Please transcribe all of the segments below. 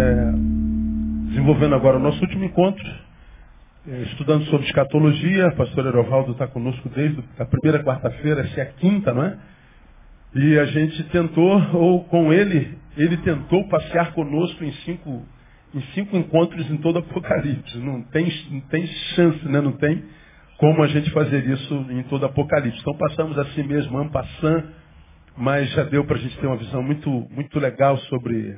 é, desenvolvendo agora o nosso último encontro, é, estudando sobre escatologia. O pastor Erovaldo está conosco desde a primeira quarta-feira, essa é a quinta, não é? E a gente tentou, ou com ele, ele tentou passear conosco em cinco, em cinco encontros em todo o Apocalipse. Não tem, não tem chance, né? não tem como a gente fazer isso em todo o Apocalipse. Então passamos assim mesmo, ampassando, mas já deu para a gente ter uma visão muito, muito legal sobre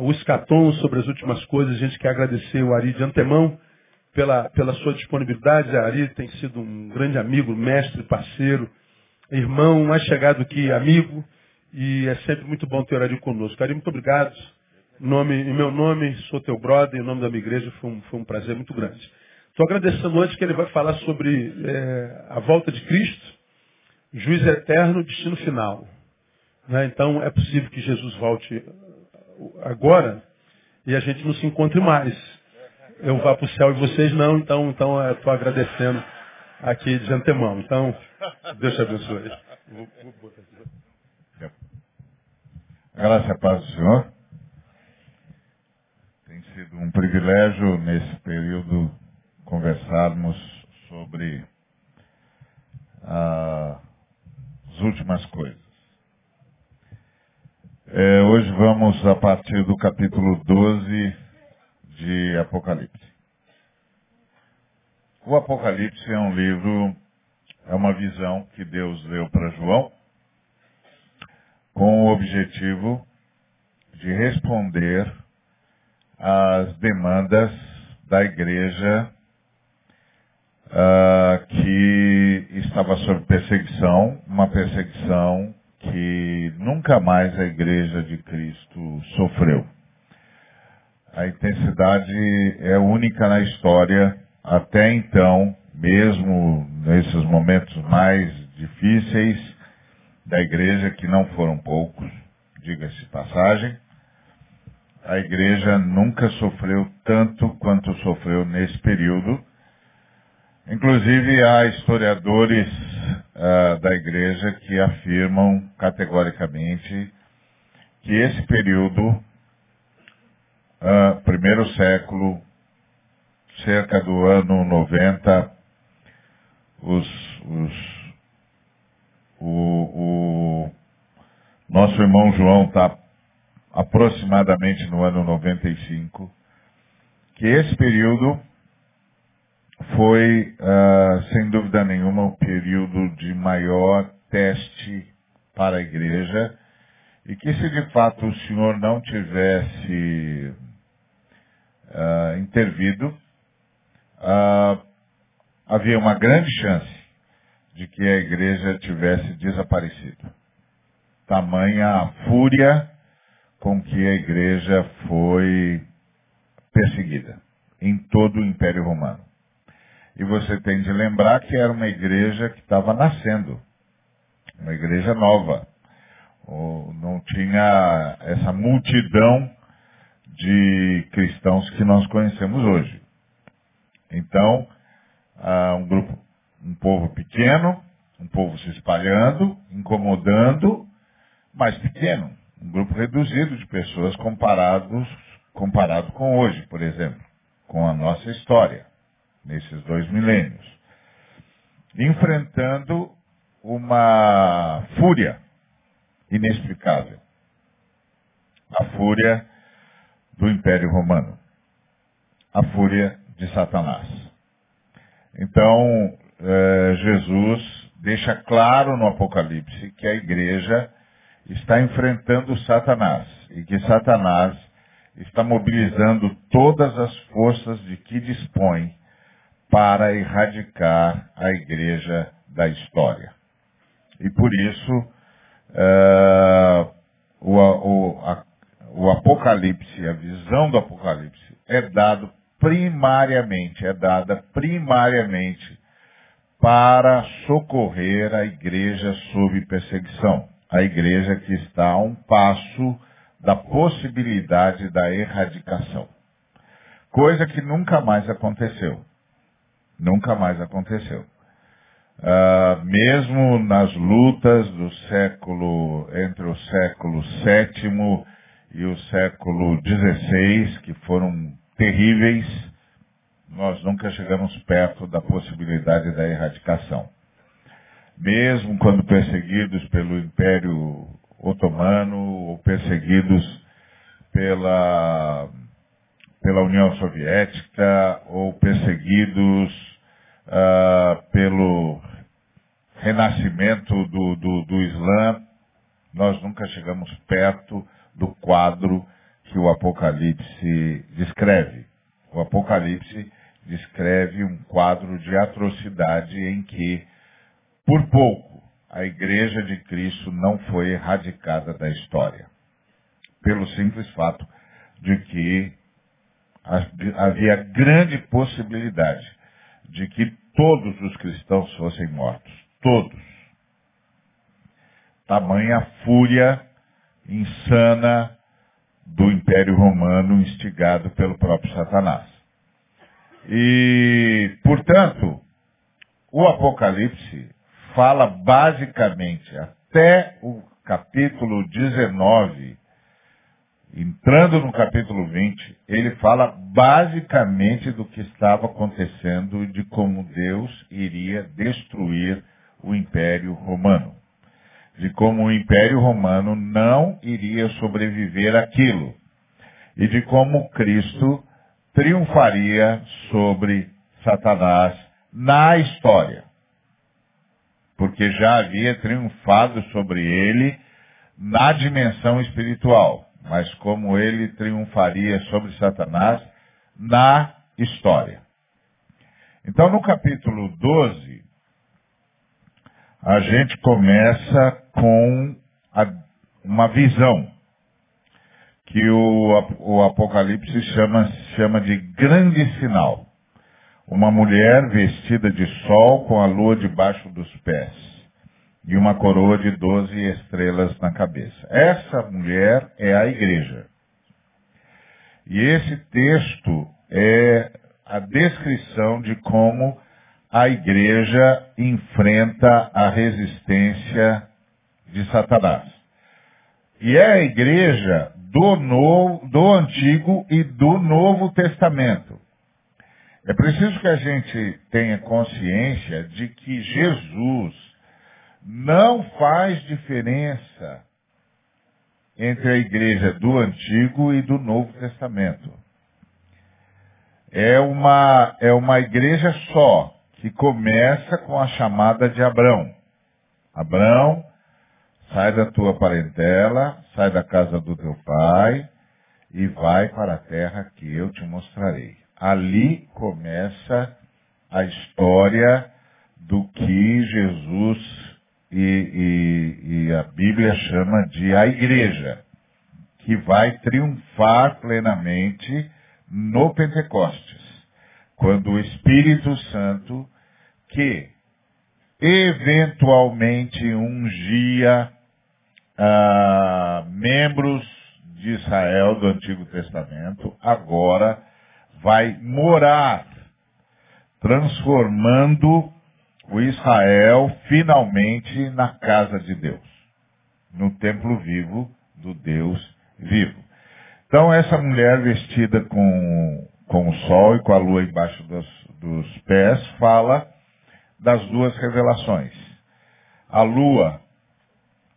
o escatom, sobre as últimas coisas. A gente quer agradecer o Ari de antemão pela, pela sua disponibilidade. A Ari tem sido um grande amigo, mestre, parceiro irmão mais chegado que amigo, e é sempre muito bom ter Ari conosco. Ari, muito obrigado. Nome, em meu nome, sou teu brother, em nome da minha igreja, foi um, foi um prazer muito grande. Estou agradecendo antes que ele vai falar sobre é, a volta de Cristo, juiz eterno, destino final. Né? Então é possível que Jesus volte agora e a gente não se encontre mais. Eu vá para o céu e vocês não, então então estou agradecendo aqui de antemão. Então, Deus te abençoe. Graças a paz do Senhor. Tem sido um privilégio nesse período conversarmos sobre ah, as últimas coisas. É, hoje vamos a partir do capítulo 12 de Apocalipse. O Apocalipse é um livro, é uma visão que Deus deu para João com o objetivo de responder às demandas da igreja uh, que estava sob perseguição, uma perseguição que nunca mais a igreja de Cristo sofreu. A intensidade é única na história até então, mesmo nesses momentos mais difíceis da igreja, que não foram poucos, diga-se passagem, a igreja nunca sofreu tanto quanto sofreu nesse período. Inclusive, há historiadores uh, da igreja que afirmam categoricamente que esse período, uh, primeiro século, cerca do ano 90, os, os, o, o nosso irmão João está aproximadamente no ano 95, que esse período foi, uh, sem dúvida nenhuma, o período de maior teste para a igreja e que se de fato o Senhor não tivesse uh, intervido, ah, havia uma grande chance de que a igreja tivesse desaparecido. Tamanha a fúria com que a igreja foi perseguida em todo o Império Romano. E você tem de lembrar que era uma igreja que estava nascendo, uma igreja nova. Não tinha essa multidão de cristãos que nós conhecemos hoje. Então, uh, um grupo, um povo pequeno, um povo se espalhando, incomodando, mas pequeno. Um grupo reduzido de pessoas comparados, comparado com hoje, por exemplo, com a nossa história, nesses dois milênios. Enfrentando uma fúria inexplicável. A fúria do Império Romano. A fúria de Satanás. Então, é, Jesus deixa claro no Apocalipse que a igreja está enfrentando Satanás e que Satanás está mobilizando todas as forças de que dispõe para erradicar a igreja da história. E por isso, é, o, o, a, o Apocalipse, a visão do Apocalipse, é dado primariamente, é dada primariamente para socorrer a igreja sob perseguição. A igreja que está a um passo da possibilidade da erradicação. Coisa que nunca mais aconteceu. Nunca mais aconteceu. Uh, mesmo nas lutas do século, entre o século VII e o século XVI, que foram terríveis, nós nunca chegamos perto da possibilidade da erradicação. Mesmo quando perseguidos pelo Império Otomano ou perseguidos pela, pela União Soviética ou perseguidos uh, pelo renascimento do, do, do Islã, nós nunca chegamos perto do quadro que o Apocalipse descreve. O Apocalipse descreve um quadro de atrocidade em que, por pouco, a Igreja de Cristo não foi erradicada da história. Pelo simples fato de que havia grande possibilidade de que todos os cristãos fossem mortos. Todos. Tamanha fúria insana do Império Romano instigado pelo próprio Satanás. E, portanto, o Apocalipse fala basicamente até o capítulo 19, entrando no capítulo 20, ele fala basicamente do que estava acontecendo e de como Deus iria destruir o Império Romano. De como o Império Romano não iria sobreviver àquilo. E de como Cristo triunfaria sobre Satanás na história. Porque já havia triunfado sobre ele na dimensão espiritual, mas como ele triunfaria sobre Satanás na história. Então, no capítulo 12, a gente começa com a, uma visão que o, o Apocalipse chama, chama de grande sinal. Uma mulher vestida de sol com a lua debaixo dos pés e uma coroa de doze estrelas na cabeça. Essa mulher é a igreja. E esse texto é a descrição de como a igreja enfrenta a resistência de Satanás. E é a igreja do, novo, do Antigo e do Novo Testamento. É preciso que a gente tenha consciência de que Jesus não faz diferença entre a igreja do Antigo e do Novo Testamento. É uma, é uma igreja só que começa com a chamada de Abrão. Abrão, sai da tua parentela, sai da casa do teu pai e vai para a terra que eu te mostrarei. Ali começa a história do que Jesus Bíblia chama de a igreja, que vai triunfar plenamente no Pentecostes, quando o Espírito Santo que eventualmente ungia ah, membros de Israel do Antigo Testamento, agora vai morar, transformando o Israel finalmente na casa de Deus, no templo vivo do Deus vivo. Então essa mulher vestida com, com o sol e com a lua embaixo dos, dos pés fala das duas revelações. A lua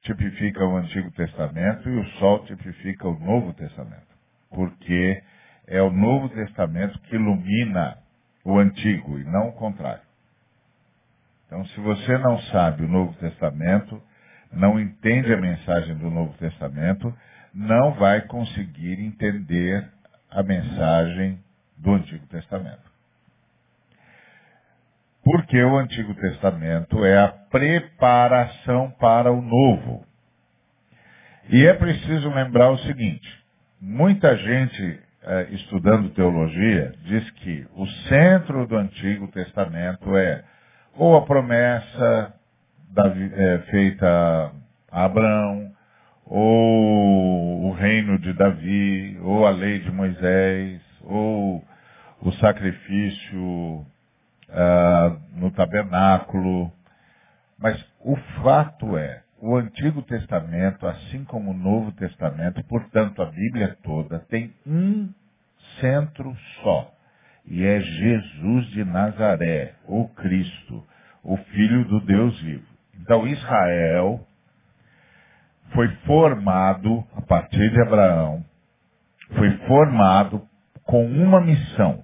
tipifica o Antigo Testamento e o sol tipifica o Novo Testamento. Porque é o Novo Testamento que ilumina o Antigo e não o contrário. Então, se você não sabe o Novo Testamento, não entende a mensagem do Novo Testamento, não vai conseguir entender a mensagem do Antigo Testamento. Porque o Antigo Testamento é a preparação para o Novo. E é preciso lembrar o seguinte: muita gente eh, estudando teologia diz que o centro do Antigo Testamento é ou a promessa da, eh, feita a Abraão, ou o reino de Davi, ou a lei de Moisés, ou o sacrifício uh, no tabernáculo. Mas o fato é, o Antigo Testamento, assim como o Novo Testamento, portanto a Bíblia toda, tem um centro só. E é Jesus de Nazaré, o Cristo, o Filho do Deus vivo. Então Israel foi formado, a partir de Abraão, foi formado com uma missão.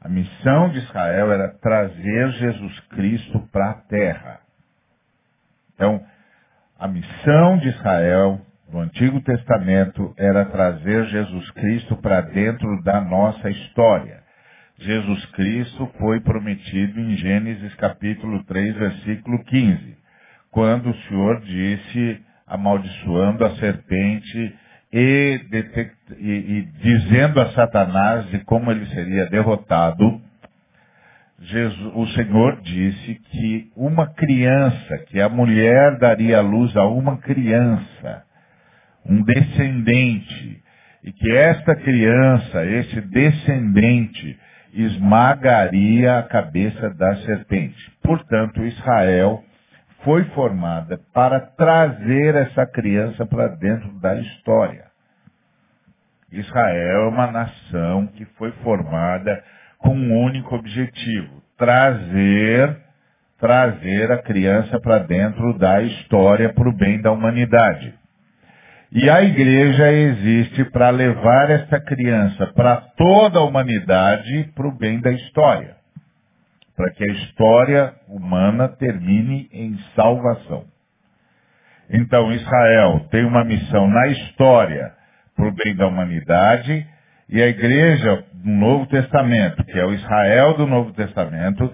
A missão de Israel era trazer Jesus Cristo para a terra. Então, a missão de Israel no Antigo Testamento era trazer Jesus Cristo para dentro da nossa história. Jesus Cristo foi prometido em Gênesis capítulo 3, versículo 15, quando o Senhor disse, amaldiçoando a serpente e, e, e dizendo a Satanás de como ele seria derrotado, Jesus, o Senhor disse que uma criança, que a mulher daria à luz a uma criança, um descendente, e que esta criança, esse descendente, esmagaria a cabeça da serpente. Portanto, Israel foi formada para trazer essa criança para dentro da história. Israel é uma nação que foi formada com um único objetivo: trazer, trazer a criança para dentro da história para o bem da humanidade. E a igreja existe para levar essa criança para toda a humanidade para o bem da história para que a história humana termine em salvação. Então, Israel tem uma missão na história para o bem da humanidade, e a igreja do Novo Testamento, que é o Israel do Novo Testamento,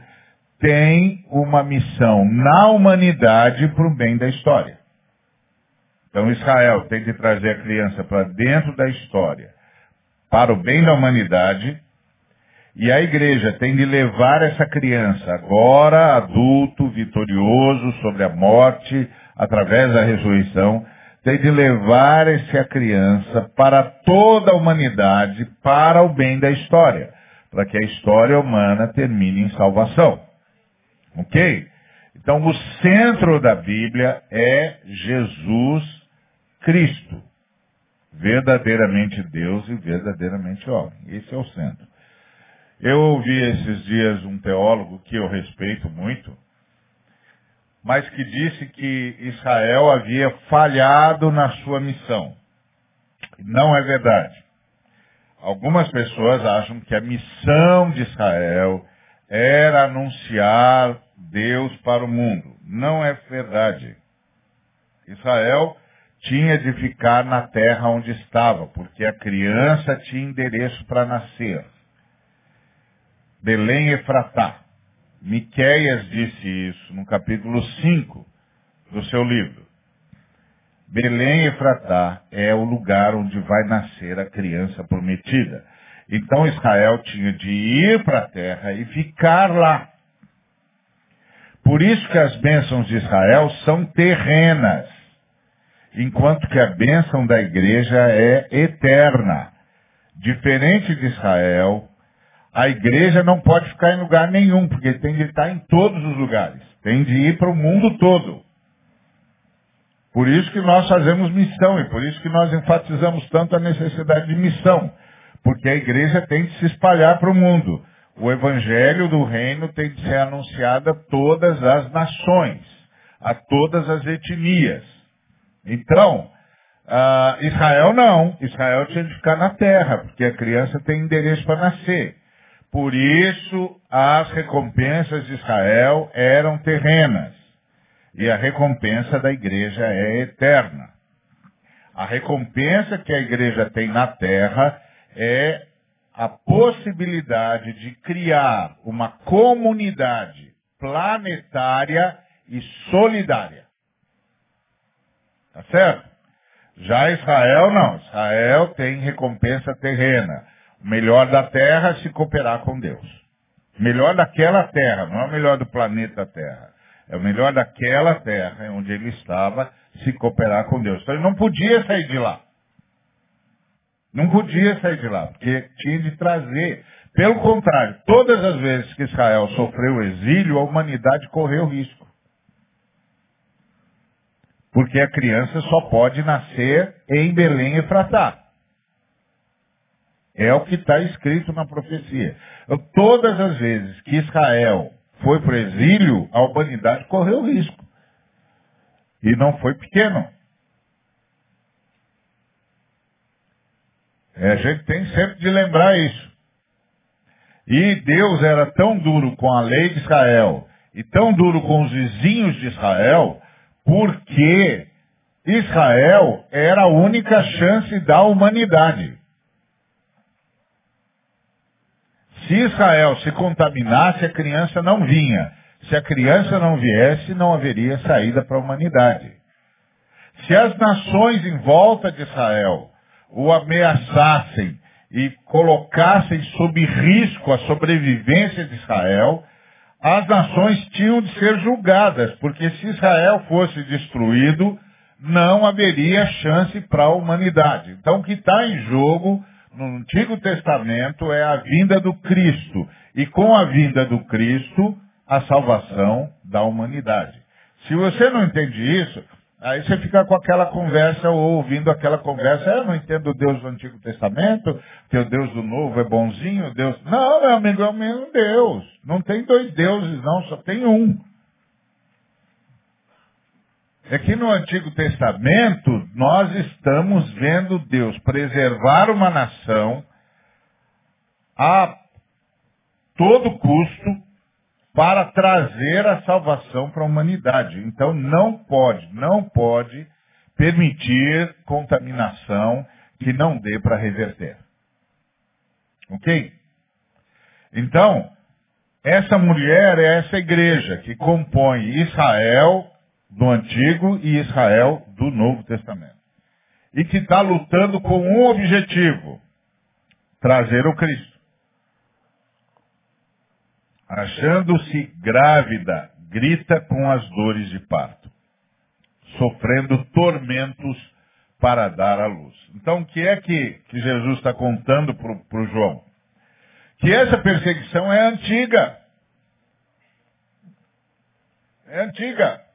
tem uma missão na humanidade para o bem da história. Então, Israel tem que trazer a criança para dentro da história, para o bem da humanidade, e a igreja tem de levar essa criança, agora adulto, vitorioso sobre a morte, através da ressurreição, tem de levar essa criança para toda a humanidade, para o bem da história, para que a história humana termine em salvação. Ok? Então o centro da Bíblia é Jesus Cristo. Verdadeiramente Deus e verdadeiramente homem. Esse é o centro. Eu ouvi esses dias um teólogo que eu respeito muito, mas que disse que Israel havia falhado na sua missão. Não é verdade. Algumas pessoas acham que a missão de Israel era anunciar Deus para o mundo. Não é verdade. Israel tinha de ficar na terra onde estava, porque a criança tinha endereço para nascer. Belém Efratá. Miqueias disse isso no capítulo 5 do seu livro. Belém Efratá é o lugar onde vai nascer a criança prometida. Então Israel tinha de ir para a terra e ficar lá. Por isso que as bênçãos de Israel são terrenas, enquanto que a bênção da igreja é eterna. Diferente de Israel, a igreja não pode ficar em lugar nenhum, porque tem de estar em todos os lugares. Tem de ir para o mundo todo. Por isso que nós fazemos missão e por isso que nós enfatizamos tanto a necessidade de missão. Porque a igreja tem de se espalhar para o mundo. O evangelho do reino tem de ser anunciado a todas as nações, a todas as etnias. Então, Israel não. Israel tinha de ficar na terra, porque a criança tem endereço para nascer. Por isso, as recompensas de Israel eram terrenas. E a recompensa da igreja é eterna. A recompensa que a igreja tem na terra é a possibilidade de criar uma comunidade planetária e solidária. Tá certo? Já Israel não. Israel tem recompensa terrena melhor da terra se cooperar com Deus. Melhor daquela terra, não é o melhor do planeta Terra. É o melhor daquela terra onde ele estava se cooperar com Deus. Então ele não podia sair de lá. Não podia sair de lá, porque tinha de trazer. Pelo contrário, todas as vezes que Israel sofreu exílio, a humanidade correu risco. Porque a criança só pode nascer em Belém e Fratá. É o que está escrito na profecia. Todas as vezes que Israel foi para o exílio, a humanidade correu risco. E não foi pequeno. É, a gente tem sempre de lembrar isso. E Deus era tão duro com a lei de Israel e tão duro com os vizinhos de Israel, porque Israel era a única chance da humanidade. Se Israel se contaminasse, a criança não vinha. Se a criança não viesse, não haveria saída para a humanidade. Se as nações em volta de Israel o ameaçassem e colocassem sob risco a sobrevivência de Israel, as nações tinham de ser julgadas, porque se Israel fosse destruído, não haveria chance para a humanidade. Então, o que está em jogo no Antigo Testamento é a vinda do Cristo. E com a vinda do Cristo, a salvação da humanidade. Se você não entende isso, aí você fica com aquela conversa ou ouvindo aquela conversa, eu não entendo o Deus do Antigo Testamento, o Deus do Novo é bonzinho, Deus. Não, meu amigo, é o mesmo Deus. Não tem dois deuses, não, só tem um. É que no Antigo Testamento nós estamos vendo Deus preservar uma nação a todo custo para trazer a salvação para a humanidade. Então não pode, não pode permitir contaminação que não dê para reverter. Ok? Então, essa mulher é essa igreja que compõe Israel do Antigo e Israel do Novo Testamento. E que está lutando com um objetivo: trazer o Cristo. Achando-se grávida, grita com as dores de parto, sofrendo tormentos para dar à luz. Então, o que é que, que Jesus está contando para o João? Que essa perseguição é antiga. É antiga.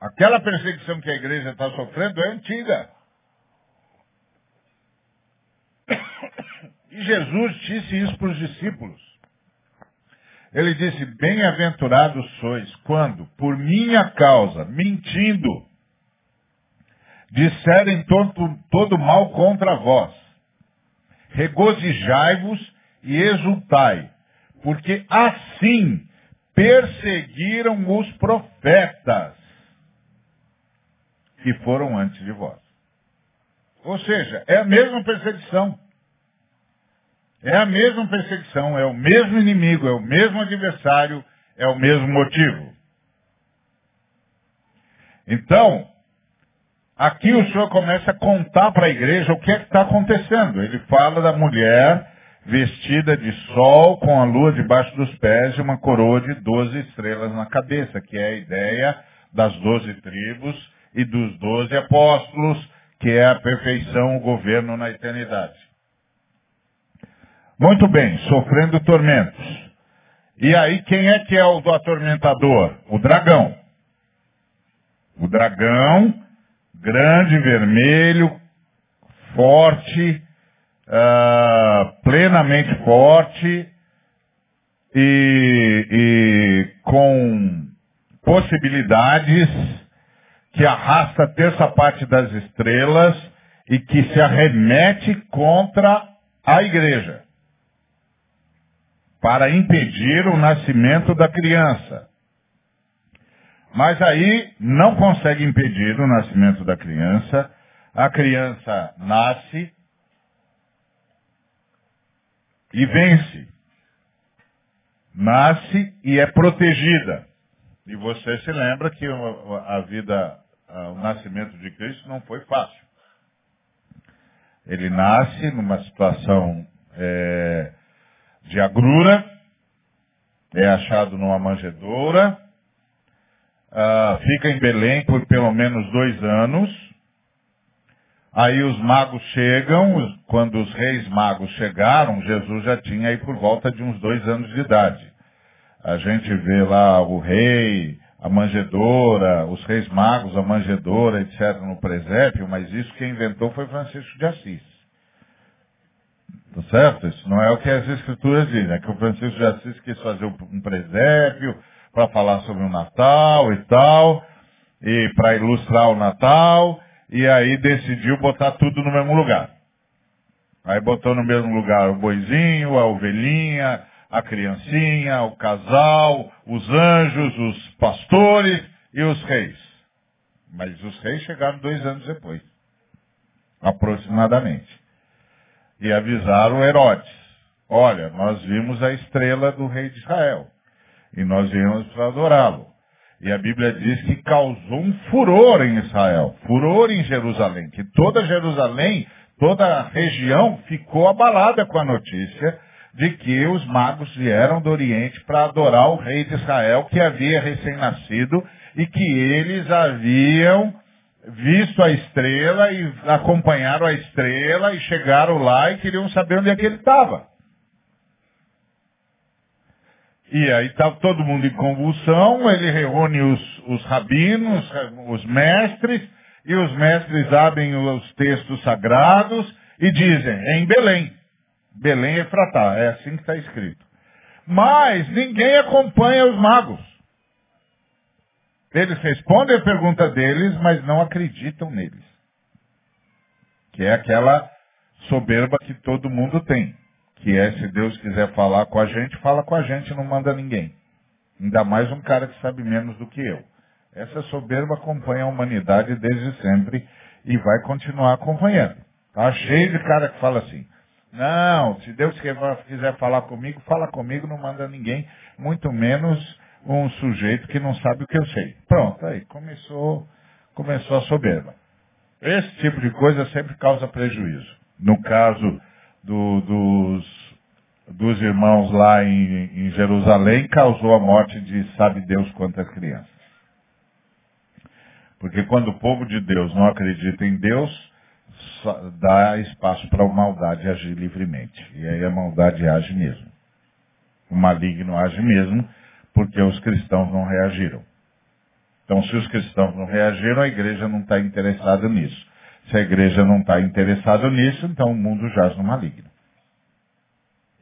Aquela perseguição que a igreja está sofrendo é antiga. E Jesus disse isso para os discípulos. Ele disse: Bem-aventurados sois quando, por minha causa, mentindo, disserem todo, todo mal contra vós. Regozijai-vos e exultai, porque assim perseguiram os profetas que foram antes de vós. Ou seja, é a mesma perseguição. É a mesma perseguição, é o mesmo inimigo, é o mesmo adversário, é o mesmo motivo. Então, aqui o Senhor começa a contar para a igreja o que é que está acontecendo. Ele fala da mulher vestida de sol, com a lua debaixo dos pés e uma coroa de doze estrelas na cabeça, que é a ideia das doze tribos e dos doze apóstolos, que é a perfeição, o governo na eternidade. Muito bem, sofrendo tormentos. E aí, quem é que é o do atormentador? O dragão. O dragão, grande, vermelho, forte, uh, plenamente forte e, e com possibilidades que arrasta a terça parte das estrelas e que se arremete contra a igreja para impedir o nascimento da criança. Mas aí não consegue impedir o nascimento da criança. A criança nasce e vence. Nasce e é protegida. E você se lembra que a vida o nascimento de Cristo não foi fácil. Ele nasce numa situação é, de agrura, é achado numa manjedoura, uh, fica em Belém por pelo menos dois anos. Aí os magos chegam, quando os reis magos chegaram, Jesus já tinha aí por volta de uns dois anos de idade. A gente vê lá o rei, a manjedora, os reis magos, a manjedora, etc., no presépio, mas isso quem inventou foi Francisco de Assis. Tá certo? Isso não é o que as escrituras dizem, é que o Francisco de Assis quis fazer um presépio para falar sobre o Natal e tal, e para ilustrar o Natal, e aí decidiu botar tudo no mesmo lugar. Aí botou no mesmo lugar o boizinho, a ovelhinha, a criancinha, o casal, os anjos, os pastores e os reis. Mas os reis chegaram dois anos depois, aproximadamente. E avisaram Herodes, olha, nós vimos a estrela do rei de Israel. E nós viemos para adorá-lo. E a Bíblia diz que causou um furor em Israel, furor em Jerusalém, que toda Jerusalém, toda a região ficou abalada com a notícia de que os magos vieram do Oriente para adorar o rei de Israel que havia recém-nascido e que eles haviam visto a estrela e acompanharam a estrela e chegaram lá e queriam saber onde é que ele estava. E aí estava todo mundo em convulsão, ele reúne os, os rabinos, os mestres, e os mestres abrem os textos sagrados e dizem, em Belém. Belém e Efratá, é assim que está escrito. Mas ninguém acompanha os magos. Eles respondem a pergunta deles, mas não acreditam neles. Que é aquela soberba que todo mundo tem. Que é, se Deus quiser falar com a gente, fala com a gente, não manda ninguém. Ainda mais um cara que sabe menos do que eu. Essa soberba acompanha a humanidade desde sempre e vai continuar acompanhando. Tá cheio de cara que fala assim. Não, se Deus quiser falar comigo, fala comigo, não manda ninguém, muito menos um sujeito que não sabe o que eu sei. Pronto, aí começou, começou a soberba. Esse tipo de coisa sempre causa prejuízo. No caso do, dos, dos irmãos lá em, em Jerusalém, causou a morte de sabe Deus quantas crianças. Porque quando o povo de Deus não acredita em Deus, dá espaço para a maldade agir livremente. E aí a maldade age mesmo. O maligno age mesmo porque os cristãos não reagiram. Então, se os cristãos não reagiram, a igreja não está interessada nisso. Se a igreja não está interessada nisso, então o mundo jaz no maligno.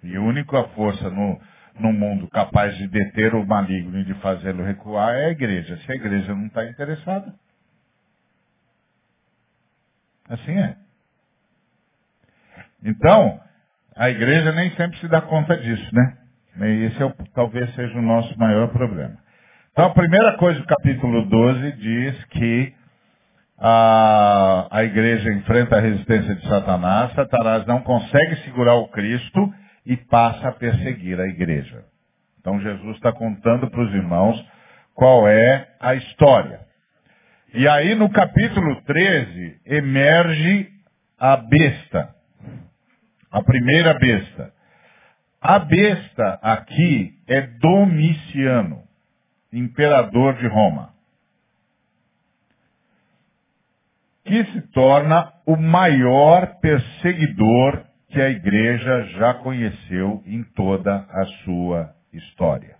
E a única força no, no mundo capaz de deter o maligno e de fazê-lo recuar é a igreja. Se a igreja não está interessada, Assim é. Então, a igreja nem sempre se dá conta disso, né? E esse é, talvez seja o nosso maior problema. Então, a primeira coisa do capítulo 12 diz que a, a igreja enfrenta a resistência de Satanás, Satanás não consegue segurar o Cristo e passa a perseguir a igreja. Então, Jesus está contando para os irmãos qual é a história. E aí no capítulo 13 emerge a besta. A primeira besta. A besta aqui é Domiciano, imperador de Roma. Que se torna o maior perseguidor que a igreja já conheceu em toda a sua história.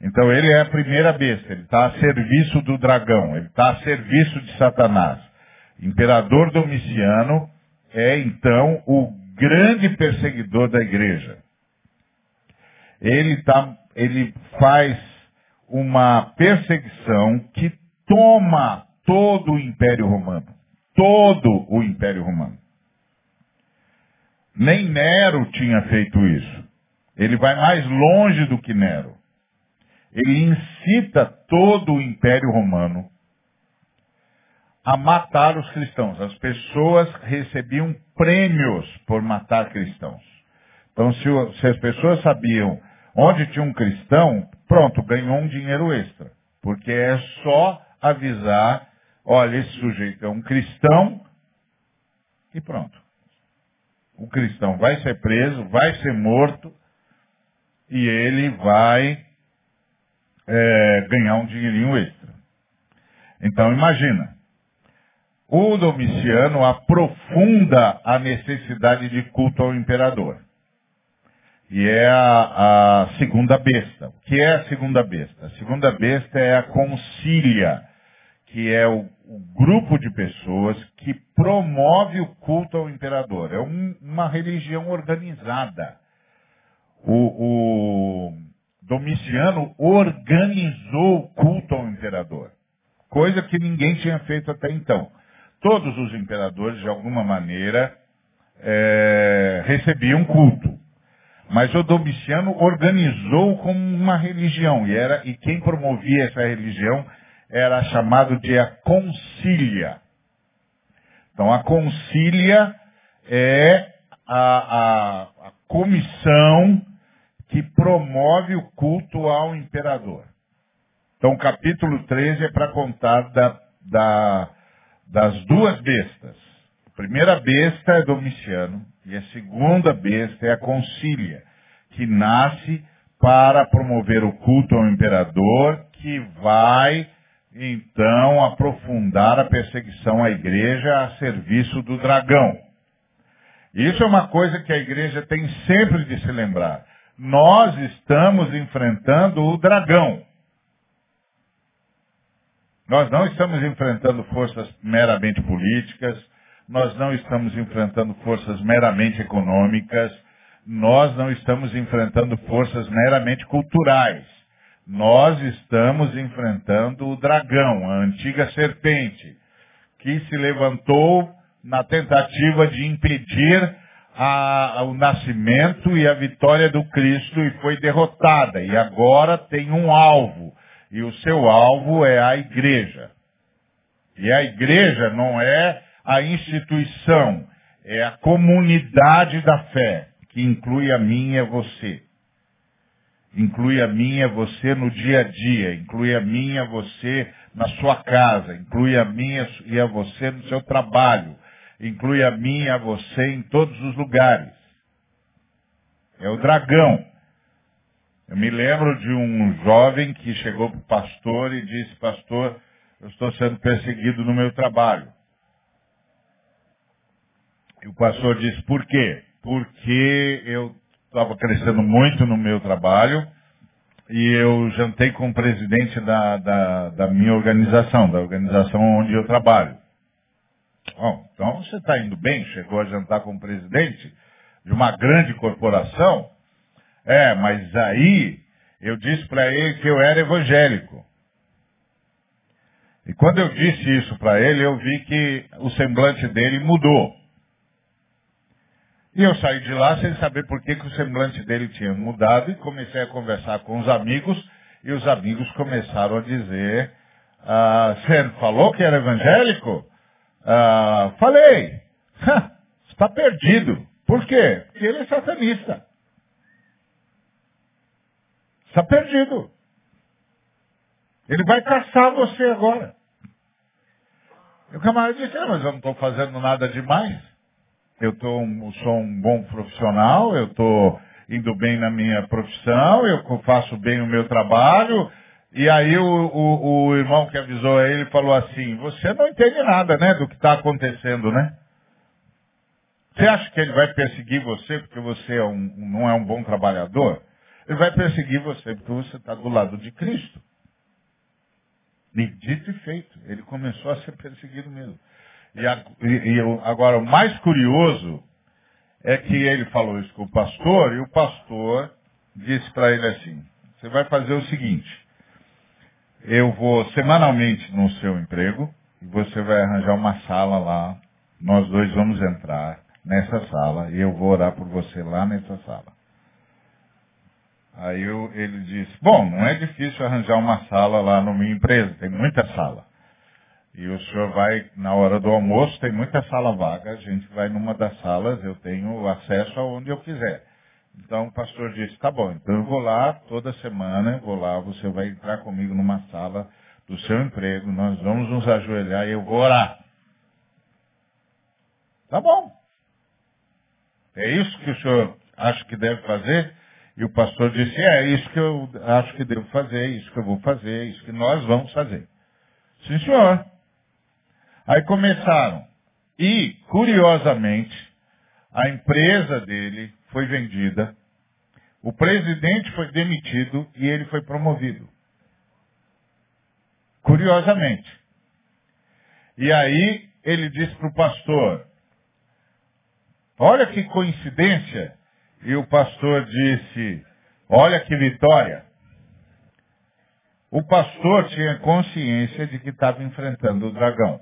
Então ele é a primeira besta, ele está a serviço do dragão, ele está a serviço de Satanás. Imperador Domiciano é então o grande perseguidor da igreja. Ele, tá, ele faz uma perseguição que toma todo o Império Romano. Todo o Império Romano. Nem Nero tinha feito isso. Ele vai mais longe do que Nero ele incita todo o Império Romano a matar os cristãos. As pessoas recebiam prêmios por matar cristãos. Então, se, se as pessoas sabiam onde tinha um cristão, pronto, ganhou um dinheiro extra. Porque é só avisar, olha, esse sujeito é um cristão e pronto. O cristão vai ser preso, vai ser morto e ele vai é, ganhar um dinheirinho extra. Então imagina, o Domiciano aprofunda a necessidade de culto ao imperador. E é a, a segunda besta. O que é a segunda besta? A segunda besta é a concília, que é o, o grupo de pessoas que promove o culto ao imperador. É um, uma religião organizada. O, o Domiciano organizou o culto ao imperador, coisa que ninguém tinha feito até então. Todos os imperadores, de alguma maneira, é, recebiam culto. Mas o Domiciano organizou como uma religião, e, era, e quem promovia essa religião era chamado de a concília. Então a concília é a, a, a comissão que promove o culto ao imperador. Então o capítulo 13 é para contar da, da, das duas bestas. A primeira besta é Domiciano e a segunda besta é a concília, que nasce para promover o culto ao imperador, que vai então aprofundar a perseguição à igreja a serviço do dragão. Isso é uma coisa que a igreja tem sempre de se lembrar. Nós estamos enfrentando o dragão. Nós não estamos enfrentando forças meramente políticas, nós não estamos enfrentando forças meramente econômicas, nós não estamos enfrentando forças meramente culturais. Nós estamos enfrentando o dragão, a antiga serpente, que se levantou na tentativa de impedir a, o nascimento e a vitória do Cristo e foi derrotada. E agora tem um alvo. E o seu alvo é a igreja. E a igreja não é a instituição, é a comunidade da fé, que inclui a mim e a você. Inclui a mim e a você no dia a dia, inclui a mim e a você na sua casa, inclui a mim e a você no seu trabalho, inclui a mim e a você em todos os lugares. É o dragão. Eu me lembro de um jovem que chegou para o pastor e disse, pastor, eu estou sendo perseguido no meu trabalho. E o pastor disse, por quê? Porque eu estava crescendo muito no meu trabalho e eu jantei com o presidente da, da, da minha organização, da organização onde eu trabalho. Bom, então você está indo bem, chegou a jantar com o presidente de uma grande corporação. É, mas aí eu disse para ele que eu era evangélico. E quando eu disse isso para ele, eu vi que o semblante dele mudou. E eu saí de lá sem saber por que, que o semblante dele tinha mudado e comecei a conversar com os amigos e os amigos começaram a dizer, ah, você falou que era evangélico? Ah, falei, está perdido. Por quê? Porque ele é satanista. Está perdido. Ele vai caçar você agora. E o camarada disse, ah, mas eu não estou fazendo nada demais. Eu tô, sou um bom profissional, eu estou indo bem na minha profissão, eu faço bem o meu trabalho, e aí o, o, o irmão que avisou a ele falou assim, você não entende nada, né, do que está acontecendo, né? Você acha que ele vai perseguir você porque você é um, não é um bom trabalhador? Ele vai perseguir você porque você está do lado de Cristo. E dito e feito, ele começou a ser perseguido mesmo. E, a, e, e agora o mais curioso é que ele falou isso com o pastor e o pastor disse para ele assim, você vai fazer o seguinte, eu vou semanalmente no seu emprego e você vai arranjar uma sala lá. Nós dois vamos entrar nessa sala e eu vou orar por você lá nessa sala. Aí eu, ele disse, bom, não é difícil arranjar uma sala lá na minha empresa, tem muita sala. E o senhor vai, na hora do almoço, tem muita sala vaga, a gente vai numa das salas, eu tenho acesso aonde eu quiser. Então o pastor disse, tá bom, então eu vou lá toda semana, vou lá, você vai entrar comigo numa sala do seu emprego, nós vamos nos ajoelhar e eu vou orar. Tá bom. É isso que o senhor acha que deve fazer? E o pastor disse, é, é isso que eu acho que devo fazer, é isso que eu vou fazer, é isso que nós vamos fazer. Sim, senhor. Aí começaram. E, curiosamente, a empresa dele foi vendida O presidente foi demitido e ele foi promovido. Curiosamente. E aí ele disse para o pastor, olha que coincidência. E o pastor disse, olha que vitória. O pastor tinha consciência de que estava enfrentando o dragão.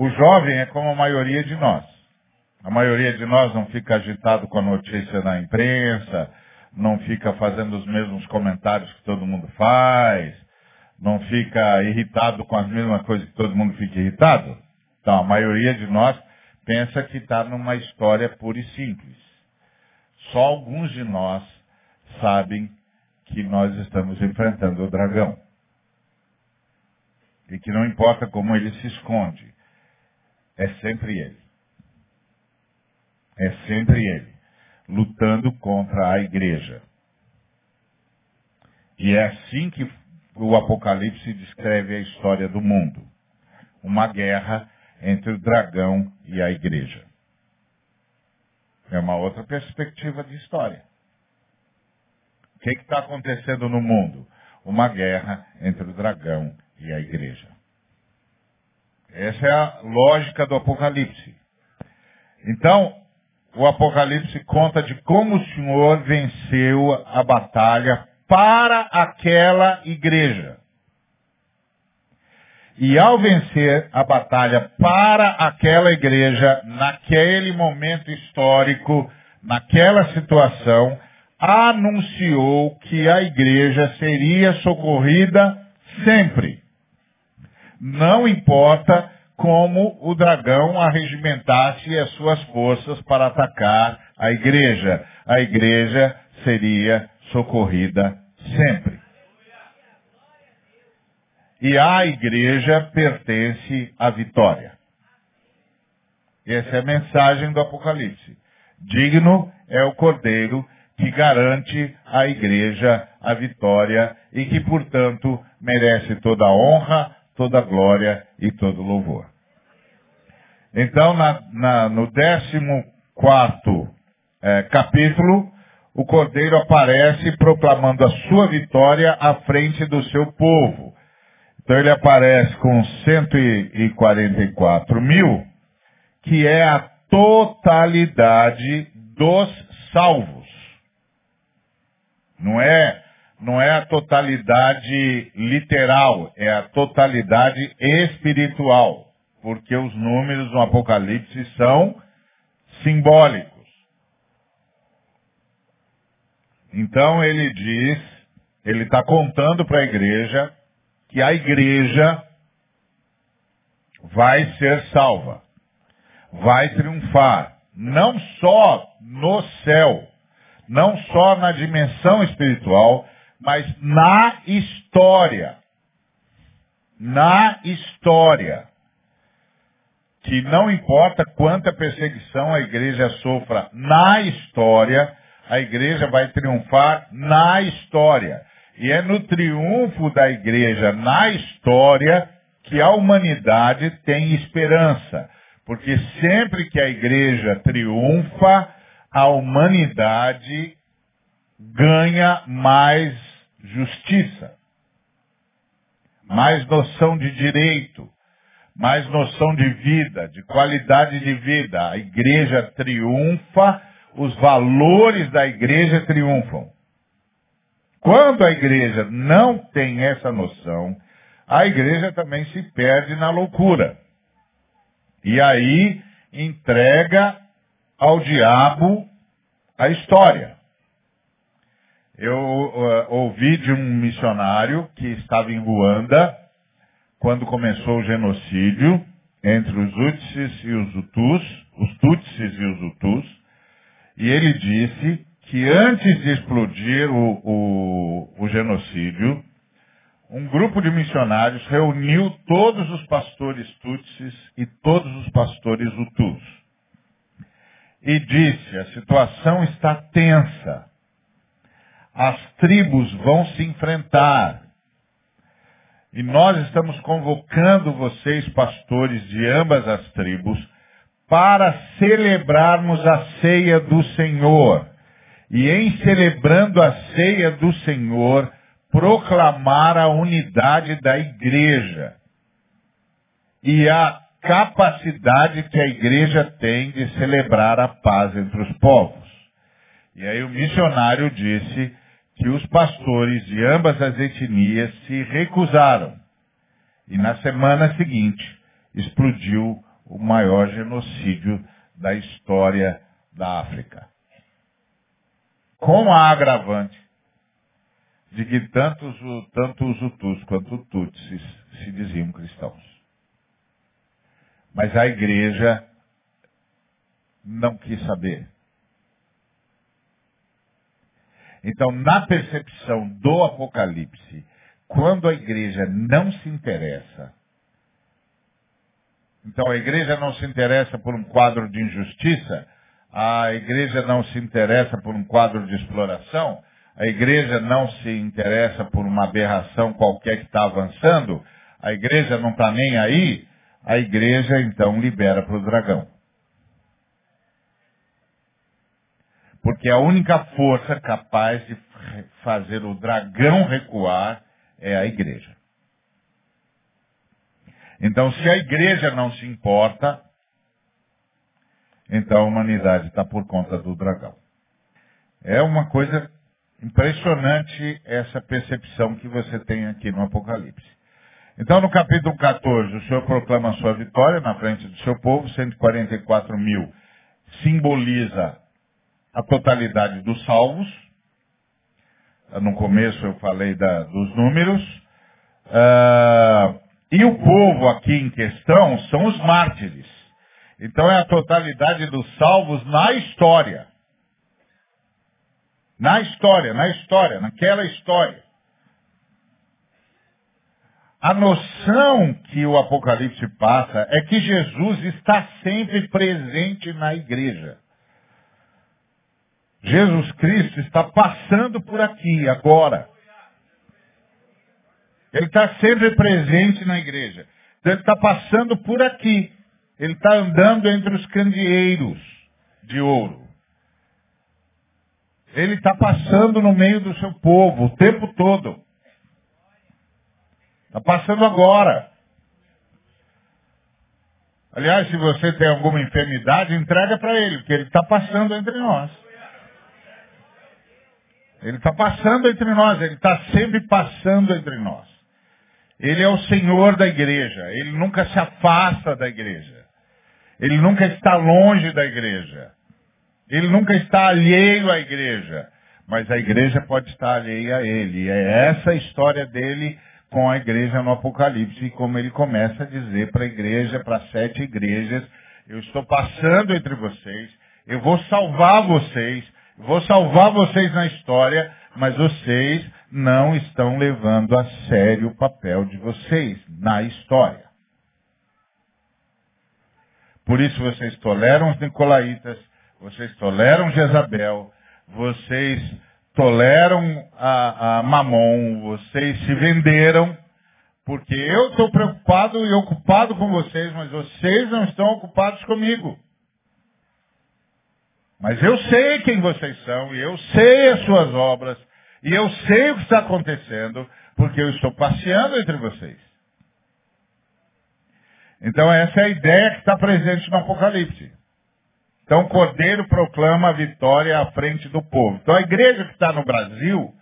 O jovem é como a maioria de nós. A maioria de nós não fica agitado com a notícia na imprensa, não fica fazendo os mesmos comentários que todo mundo faz, não fica irritado com as mesmas coisas que todo mundo fica irritado. Então, a maioria de nós pensa que está numa história pura e simples. Só alguns de nós sabem que nós estamos enfrentando o dragão. E que não importa como ele se esconde, é sempre ele. É sempre ele, lutando contra a igreja. E é assim que o Apocalipse descreve a história do mundo. Uma guerra entre o dragão e a igreja. É uma outra perspectiva de história. O que está acontecendo no mundo? Uma guerra entre o dragão e a igreja. Essa é a lógica do Apocalipse. Então, o Apocalipse conta de como o Senhor venceu a batalha para aquela igreja. E ao vencer a batalha para aquela igreja, naquele momento histórico, naquela situação, anunciou que a igreja seria socorrida sempre. Não importa como o dragão arregimentasse as suas forças para atacar a igreja. A igreja seria socorrida sempre. E à igreja pertence a vitória. Essa é a mensagem do Apocalipse. Digno é o cordeiro que garante à igreja a vitória e que, portanto, merece toda a honra, toda glória e todo louvor. Então, na, na, no décimo quarto é, capítulo, o Cordeiro aparece proclamando a sua vitória à frente do seu povo. Então ele aparece com 144 mil, que é a totalidade dos salvos. Não é, não é a totalidade literal, é a totalidade espiritual. Porque os números no Apocalipse são simbólicos. Então ele diz, ele está contando para a igreja que a igreja vai ser salva, vai triunfar, não só no céu, não só na dimensão espiritual, mas na história. Na história. Que não importa quanta perseguição a igreja sofra na história, a igreja vai triunfar na história. E é no triunfo da igreja na história que a humanidade tem esperança. Porque sempre que a igreja triunfa, a humanidade ganha mais justiça, mais noção de direito, mais noção de vida, de qualidade de vida. A igreja triunfa os valores da igreja triunfam. Quando a igreja não tem essa noção, a igreja também se perde na loucura. E aí entrega ao diabo a história. Eu uh, ouvi de um missionário que estava em Ruanda, quando começou o genocídio entre os Utsis e os Hutus, os Tutsis e os Hutus, e ele disse que antes de explodir o, o, o genocídio, um grupo de missionários reuniu todos os pastores Tutsis e todos os pastores Hutus. E disse, a situação está tensa. As tribos vão se enfrentar. E nós estamos convocando vocês, pastores de ambas as tribos, para celebrarmos a ceia do Senhor. E em celebrando a ceia do Senhor, proclamar a unidade da igreja. E a capacidade que a igreja tem de celebrar a paz entre os povos. E aí o missionário disse que os pastores de ambas as etnias se recusaram. E na semana seguinte explodiu o maior genocídio da história da África. Com a agravante de que tanto os, tanto os Hutus quanto os Tutsis se diziam cristãos. Mas a igreja não quis saber. Então, na percepção do Apocalipse, quando a igreja não se interessa, então a igreja não se interessa por um quadro de injustiça, a igreja não se interessa por um quadro de exploração, a igreja não se interessa por uma aberração qualquer que está avançando, a igreja não está nem aí, a igreja então libera para o dragão. Porque a única força capaz de fazer o dragão recuar é a igreja. Então, se a igreja não se importa, então a humanidade está por conta do dragão. É uma coisa impressionante essa percepção que você tem aqui no Apocalipse. Então, no capítulo 14, o Senhor proclama a sua vitória na frente do seu povo, 144 mil simboliza a totalidade dos salvos. No começo eu falei da, dos números. Uh, e o povo aqui em questão são os mártires. Então é a totalidade dos salvos na história. Na história, na história, naquela história. A noção que o Apocalipse passa é que Jesus está sempre presente na igreja. Jesus Cristo está passando por aqui, agora. Ele está sempre presente na igreja. Então, ele está passando por aqui. Ele está andando entre os candeeiros de ouro. Ele está passando no meio do seu povo o tempo todo. Está passando agora. Aliás, se você tem alguma enfermidade, entrega para ele, porque ele está passando entre nós. Ele está passando entre nós, ele está sempre passando entre nós. Ele é o Senhor da igreja, ele nunca se afasta da igreja. Ele nunca está longe da igreja. Ele nunca está alheio à igreja. Mas a igreja pode estar alheia a ele. É essa a história dele com a igreja no Apocalipse, e como ele começa a dizer para a igreja, para sete igrejas, eu estou passando entre vocês, eu vou salvar vocês, vou salvar vocês na história, mas vocês não estão levando a sério o papel de vocês na história. Por isso vocês toleram os nicolaítas, vocês toleram Jezabel, vocês toleram a, a Mamon, vocês se venderam, porque eu estou preocupado e ocupado com vocês, mas vocês não estão ocupados comigo. Mas eu sei quem vocês são, e eu sei as suas obras, e eu sei o que está acontecendo, porque eu estou passeando entre vocês. Então essa é a ideia que está presente no Apocalipse. Então o Cordeiro proclama a vitória à frente do povo. Então a igreja que está no Brasil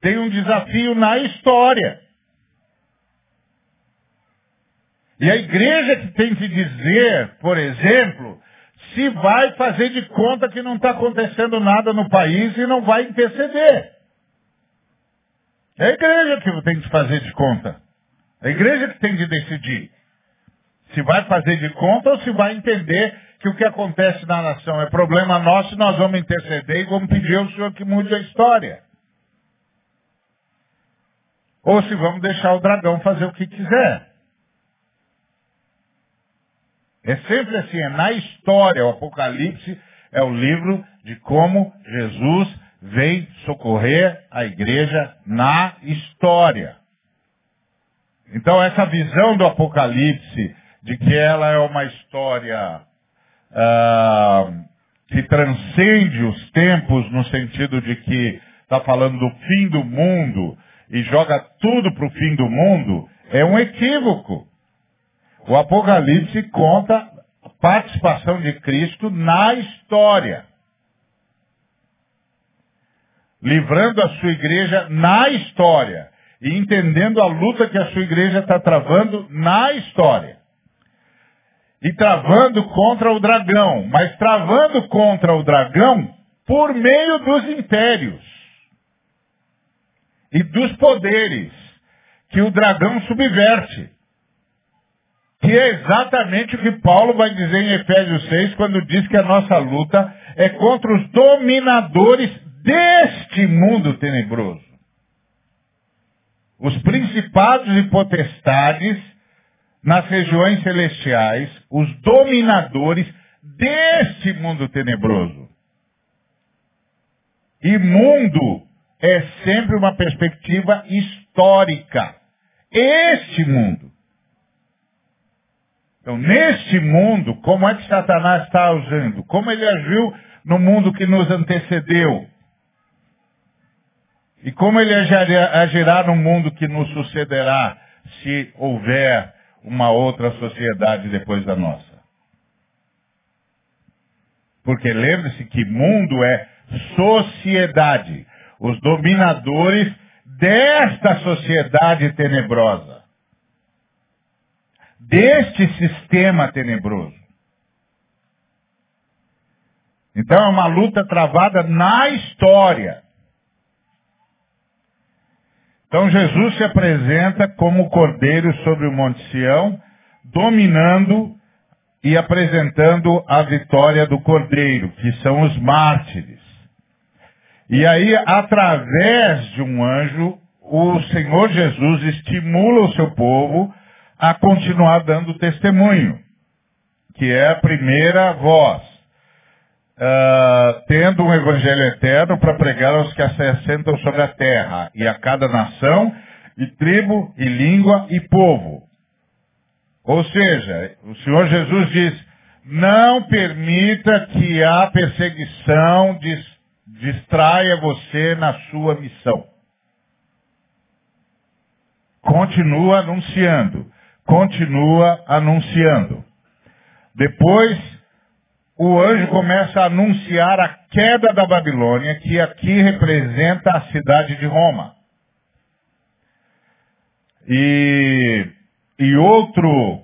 tem um desafio na história. E a igreja que tem que dizer, por exemplo, se vai fazer de conta que não está acontecendo nada no país e não vai interceder. É a igreja que tem que fazer de conta. É a igreja que tem de decidir. Se vai fazer de conta ou se vai entender que o que acontece na nação é problema nosso e nós vamos interceder e vamos pedir ao Senhor que mude a história. Ou se vamos deixar o dragão fazer o que quiser. É sempre assim, é na história, o Apocalipse é o livro de como Jesus vem socorrer a igreja na história. Então essa visão do Apocalipse de que ela é uma história ah, que transcende os tempos no sentido de que está falando do fim do mundo e joga tudo para o fim do mundo, é um equívoco. O Apocalipse conta a participação de Cristo na história. Livrando a sua igreja na história. E entendendo a luta que a sua igreja está travando na história. E travando contra o dragão. Mas travando contra o dragão por meio dos impérios. E dos poderes que o dragão subverte. Que é exatamente o que Paulo vai dizer em Efésios 6, quando diz que a nossa luta é contra os dominadores deste mundo tenebroso. Os principados e potestades nas regiões celestiais, os dominadores deste mundo tenebroso. E mundo é sempre uma perspectiva histórica. Este mundo. Então, neste mundo, como é que Satanás está agindo? Como ele agiu no mundo que nos antecedeu? E como ele agirá no mundo que nos sucederá se houver uma outra sociedade depois da nossa? Porque lembre-se que mundo é sociedade. Os dominadores desta sociedade tenebrosa deste sistema tenebroso. Então é uma luta travada na história. Então Jesus se apresenta como cordeiro sobre o Monte Sião, dominando e apresentando a vitória do cordeiro, que são os mártires. E aí, através de um anjo, o Senhor Jesus estimula o seu povo a continuar dando testemunho, que é a primeira voz, uh, tendo um evangelho eterno para pregar aos que se assentam sobre a terra, e a cada nação, e tribo, e língua, e povo. Ou seja, o Senhor Jesus diz, não permita que a perseguição distraia você na sua missão. Continua anunciando continua anunciando. Depois, o anjo começa a anunciar a queda da Babilônia, que aqui representa a cidade de Roma. E, e outro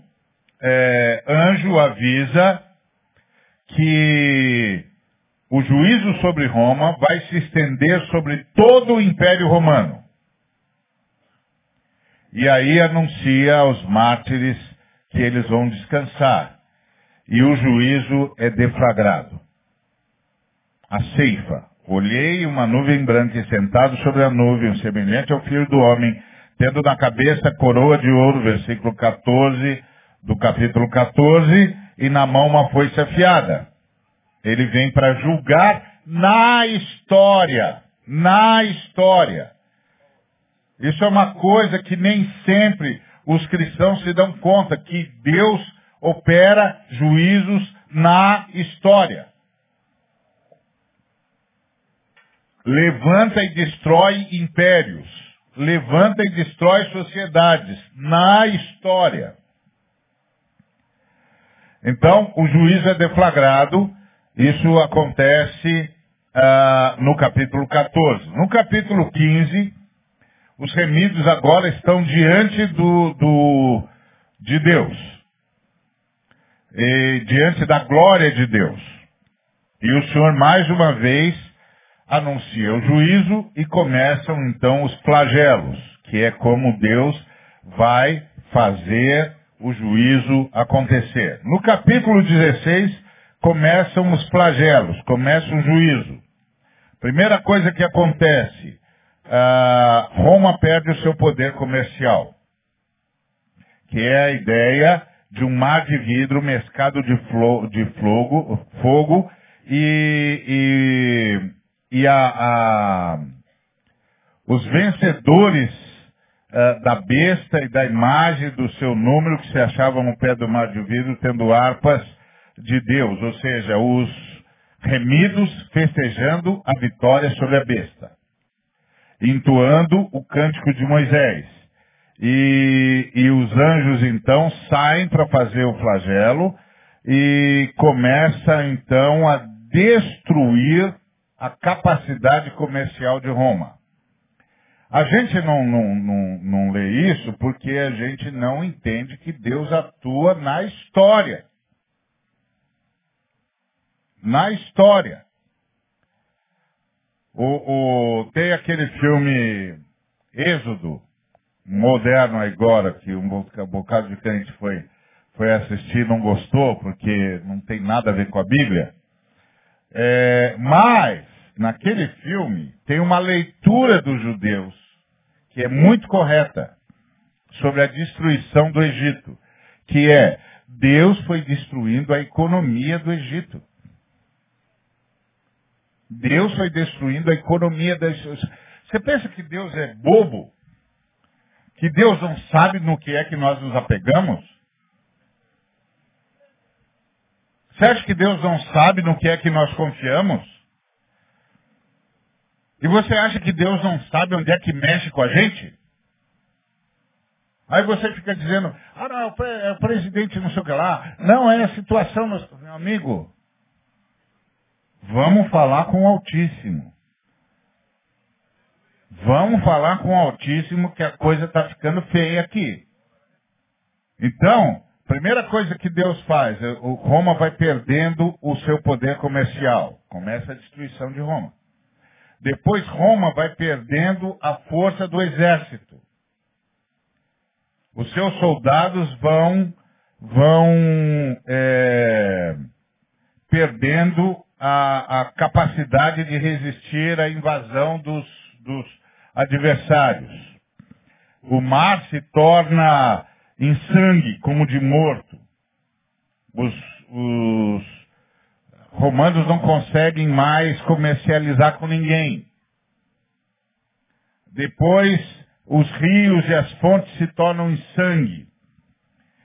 é, anjo avisa que o juízo sobre Roma vai se estender sobre todo o Império Romano. E aí anuncia aos mártires que eles vão descansar. E o juízo é deflagrado. A ceifa. Olhei uma nuvem branca e sentado sobre a nuvem, semelhante ao filho do homem, tendo na cabeça coroa de ouro, versículo 14 do capítulo 14, e na mão uma foice afiada. Ele vem para julgar na história. Na história. Isso é uma coisa que nem sempre os cristãos se dão conta, que Deus opera juízos na história. Levanta e destrói impérios. Levanta e destrói sociedades na história. Então, o juízo é deflagrado. Isso acontece uh, no capítulo 14. No capítulo 15, os remidos agora estão diante do, do, de Deus. E, diante da glória de Deus. E o Senhor mais uma vez anuncia o juízo e começam então os flagelos, que é como Deus vai fazer o juízo acontecer. No capítulo 16 começam os flagelos, começa o juízo. Primeira coisa que acontece, ah, Roma perde o seu poder comercial, que é a ideia de um mar de vidro mescado de, flo, de flogo, fogo e, e, e a, a, os vencedores uh, da besta e da imagem do seu número que se achavam no pé do mar de vidro, tendo harpas de Deus, ou seja, os remidos festejando a vitória sobre a besta, entoando o cântico de Moisés. E, e os anjos então saem para fazer o flagelo e começa então a destruir a capacidade comercial de Roma. A gente não, não, não, não lê isso porque a gente não entende que Deus atua na história. Na história. O, o, tem aquele filme Êxodo, moderno agora, que um bocado de crente foi, foi assistir não gostou, porque não tem nada a ver com a Bíblia. É, mas, naquele filme, tem uma leitura dos judeus que é muito correta sobre a destruição do Egito, que é Deus foi destruindo a economia do Egito. Deus foi destruindo a economia das. Você pensa que Deus é bobo? Que Deus não sabe no que é que nós nos apegamos? Você acha que Deus não sabe no que é que nós confiamos? E você acha que Deus não sabe onde é que mexe com a gente? Aí você fica dizendo, ah não, é o presidente não sei o que lá. Não, é a situação, meu amigo. Vamos falar com o Altíssimo. Vamos falar com o Altíssimo que a coisa está ficando feia aqui. Então, primeira coisa que Deus faz, é, Roma vai perdendo o seu poder comercial. Começa a destruição de Roma. Depois Roma vai perdendo a força do exército. Os seus soldados vão, vão é, perdendo a, a, capacidade de resistir à invasão dos, dos adversários. O mar se torna em sangue, como de morto. Os, os romanos não conseguem mais comercializar com ninguém. Depois, os rios e as fontes se tornam em sangue.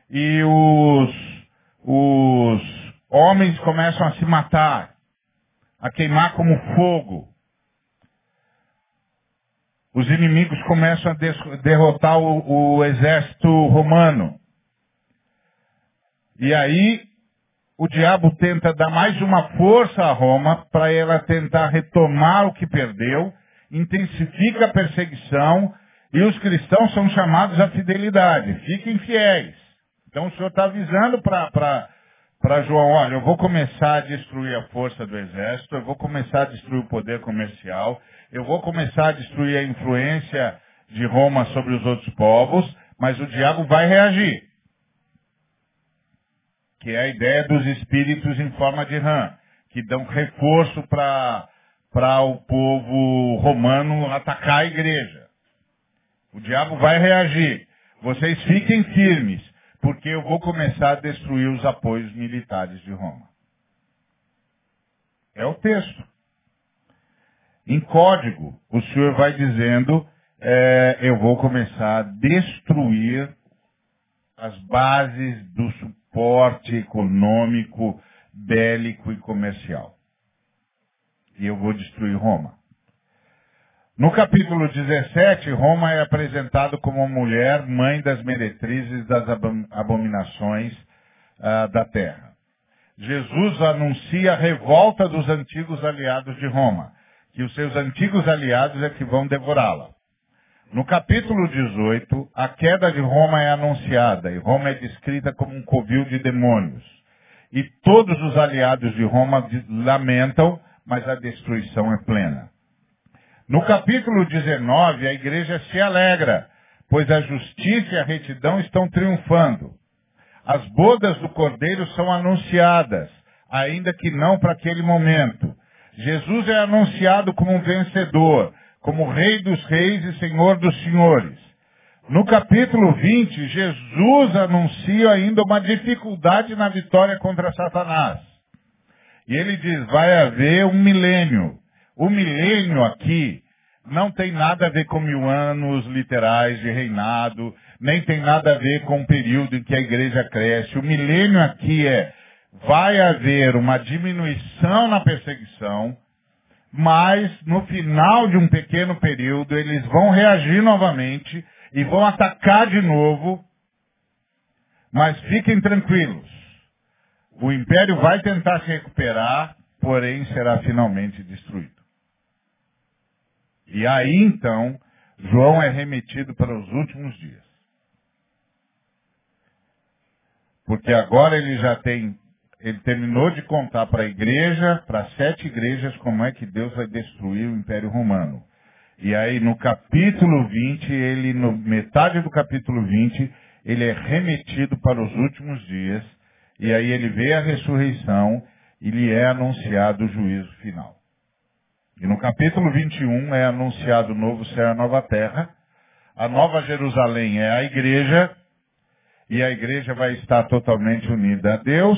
E os, os homens começam a se matar, a queimar como fogo. Os inimigos começam a derrotar o, o exército romano. E aí o diabo tenta dar mais uma força a Roma para ela tentar retomar o que perdeu, intensifica a perseguição e os cristãos são chamados à fidelidade. Fiquem fiéis. Então o Senhor está avisando para João, olha, eu vou começar a destruir a força do exército, eu vou começar a destruir o poder comercial, eu vou começar a destruir a influência de Roma sobre os outros povos, mas o diabo vai reagir que é a ideia dos espíritos em forma de rã, que dão reforço para o povo romano atacar a igreja. O diabo vai reagir. Vocês fiquem firmes, porque eu vou começar a destruir os apoios militares de Roma. É o texto. Em código, o Senhor vai dizendo, é, eu vou começar a destruir as bases do suporte econômico, bélico e comercial. E eu vou destruir Roma. No capítulo 17, Roma é apresentado como mulher mãe das meretrizes das abominações uh, da terra. Jesus anuncia a revolta dos antigos aliados de Roma, que os seus antigos aliados é que vão devorá-la. No capítulo 18, a queda de Roma é anunciada e Roma é descrita como um covil de demônios. E todos os aliados de Roma lamentam, mas a destruição é plena. No capítulo 19, a igreja se alegra, pois a justiça e a retidão estão triunfando. As bodas do cordeiro são anunciadas, ainda que não para aquele momento. Jesus é anunciado como um vencedor como Rei dos Reis e Senhor dos Senhores. No capítulo 20, Jesus anuncia ainda uma dificuldade na vitória contra Satanás. E ele diz, vai haver um milênio. O milênio aqui não tem nada a ver com mil anos literais de reinado, nem tem nada a ver com o período em que a igreja cresce. O milênio aqui é, vai haver uma diminuição na perseguição, mas no final de um pequeno período eles vão reagir novamente e vão atacar de novo. Mas fiquem tranquilos. O império vai tentar se recuperar, porém será finalmente destruído. E aí então, João é remetido para os últimos dias. Porque agora ele já tem, ele terminou de contar para a igreja, para sete igrejas, como é que Deus vai destruir o Império Romano. E aí no capítulo 20, ele, no metade do capítulo 20, ele é remetido para os últimos dias, e aí ele vê a ressurreição e lhe é anunciado o juízo final. E no capítulo 21 é anunciado o novo céu e a nova terra. A nova Jerusalém é a igreja, e a igreja vai estar totalmente unida a Deus,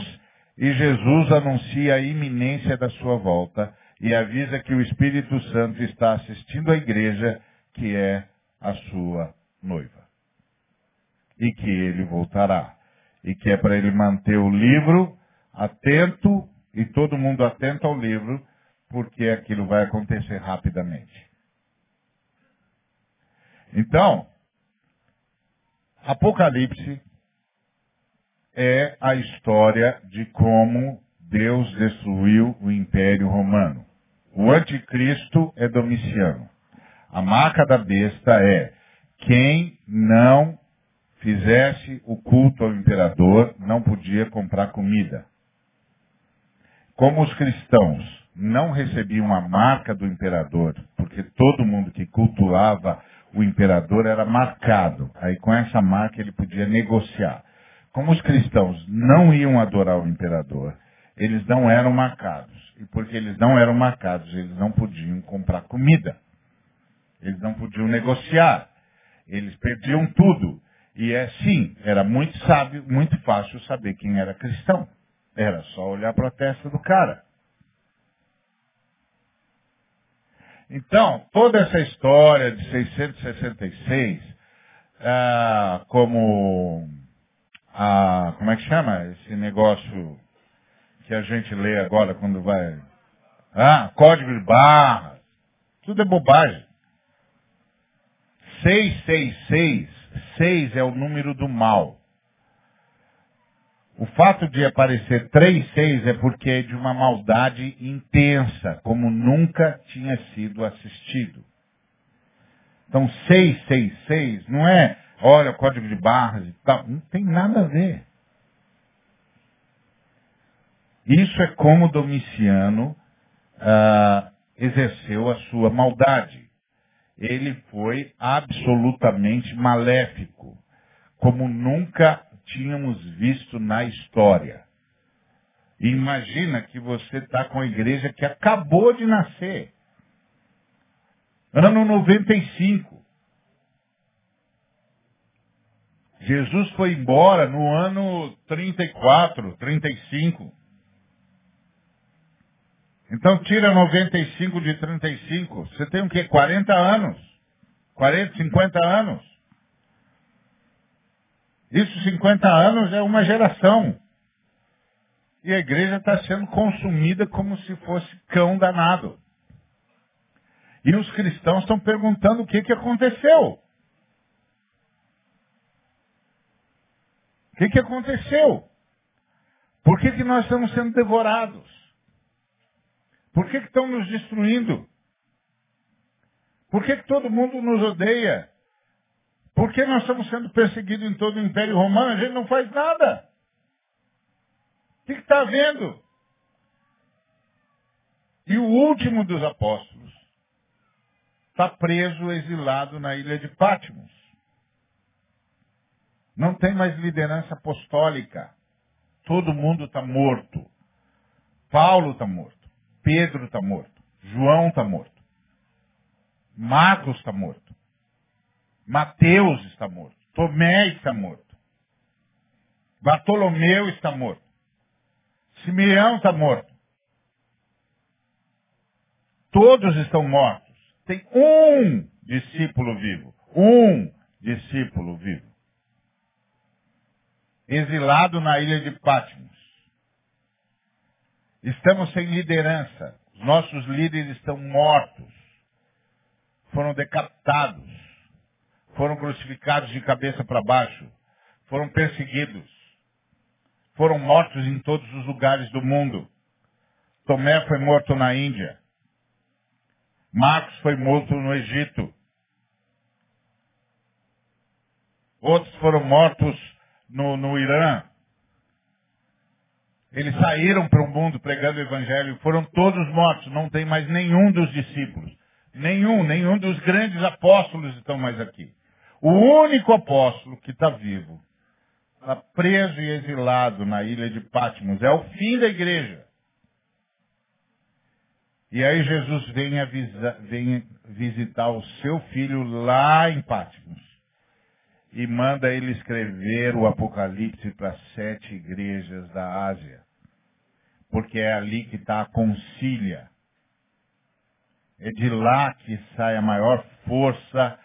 e Jesus anuncia a iminência da sua volta e avisa que o Espírito Santo está assistindo a igreja, que é a sua noiva. E que ele voltará. E que é para ele manter o livro atento e todo mundo atento ao livro, porque aquilo vai acontecer rapidamente. Então, Apocalipse é a história de como Deus destruiu o Império Romano. O anticristo é Domiciano. A marca da besta é quem não fizesse o culto ao imperador não podia comprar comida. Como os cristãos não recebiam a marca do imperador, porque todo mundo que cultuava o imperador era marcado. Aí com essa marca ele podia negociar. Como os cristãos não iam adorar o imperador, eles não eram marcados. E porque eles não eram marcados, eles não podiam comprar comida. Eles não podiam negociar. Eles perdiam tudo. E é sim, era muito sábio, muito fácil saber quem era cristão. Era só olhar para a testa do cara. Então, toda essa história de 666, ah, como a, como é que chama esse negócio que a gente lê agora quando vai. Ah, código de barras. Tudo é bobagem. 666, 6 é o número do mal. O fato de aparecer 36 é porque é de uma maldade intensa, como nunca tinha sido assistido. Então 666 não é olha, código de barras e tal. Não tem nada a ver. Isso é como Domiciano ah, exerceu a sua maldade. Ele foi absolutamente maléfico, como nunca tínhamos visto na história. Imagina que você está com a igreja que acabou de nascer. Ano 95. Jesus foi embora no ano 34, 35. Então tira 95 de 35. Você tem o quê? 40 anos. 40, 50 anos. Isso 50 anos é uma geração. E a igreja está sendo consumida como se fosse cão danado. E os cristãos estão perguntando o que, que aconteceu. O que, que aconteceu? Por que, que nós estamos sendo devorados? Por que, que estão nos destruindo? Por que, que todo mundo nos odeia? Por que nós estamos sendo perseguidos em todo o Império Romano? A gente não faz nada. O que está havendo? E o último dos apóstolos está preso, exilado na ilha de Patmos. Não tem mais liderança apostólica. Todo mundo está morto. Paulo está morto. Pedro está morto. João está morto. Marcos está morto. Mateus está morto. Tomé está morto. Bartolomeu está morto. Simeão está morto. Todos estão mortos. Tem um discípulo vivo. Um discípulo vivo exilado na ilha de Patmos. Estamos sem liderança. Os nossos líderes estão mortos. Foram decapitados. Foram crucificados de cabeça para baixo. Foram perseguidos. Foram mortos em todos os lugares do mundo. Tomé foi morto na Índia. Marcos foi morto no Egito. Outros foram mortos no, no Irã. Eles saíram para o mundo pregando o evangelho, foram todos mortos, não tem mais nenhum dos discípulos. Nenhum, nenhum dos grandes apóstolos estão mais aqui. O único apóstolo que está vivo, está preso e exilado na ilha de Patmos, é o fim da igreja. E aí Jesus vem, avisa, vem visitar o seu filho lá em Patmos e manda ele escrever o Apocalipse para sete igrejas da Ásia. Porque é ali que está a concília. É de lá que sai a maior força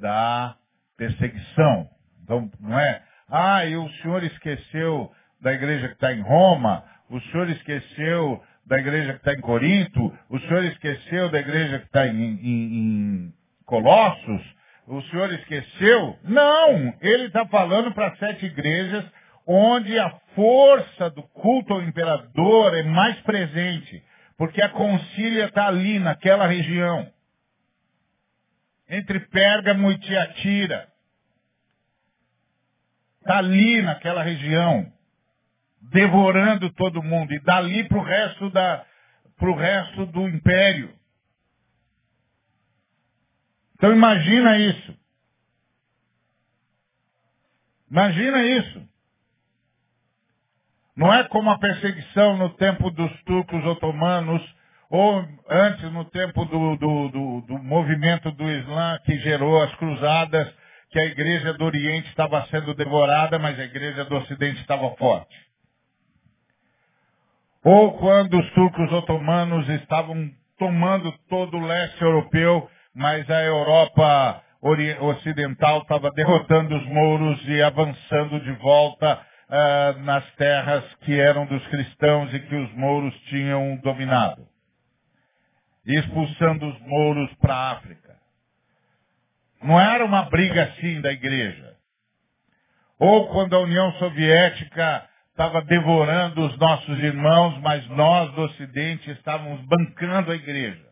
da perseguição. Então, não é? Ah, e o senhor esqueceu da igreja que está em Roma, o senhor esqueceu da igreja que está em Corinto, o senhor esqueceu da igreja que está em, em, em Colossos, o senhor esqueceu? Não! Ele está falando para sete igrejas onde a força do culto ao imperador é mais presente. Porque a concília está ali, naquela região. Entre Pérgamo e Tiatira. Está ali naquela região. Devorando todo mundo. E dali para o resto, da, resto do império. Então imagina isso. Imagina isso. Não é como a perseguição no tempo dos turcos otomanos, ou antes no tempo do, do, do, do movimento do Islã que gerou as cruzadas, que a igreja do Oriente estava sendo devorada, mas a igreja do Ocidente estava forte. Ou quando os turcos otomanos estavam tomando todo o leste europeu mas a Europa ocidental estava derrotando os mouros e avançando de volta uh, nas terras que eram dos cristãos e que os mouros tinham dominado. Expulsando os mouros para a África. Não era uma briga assim da igreja. Ou quando a União Soviética estava devorando os nossos irmãos, mas nós do Ocidente estávamos bancando a igreja.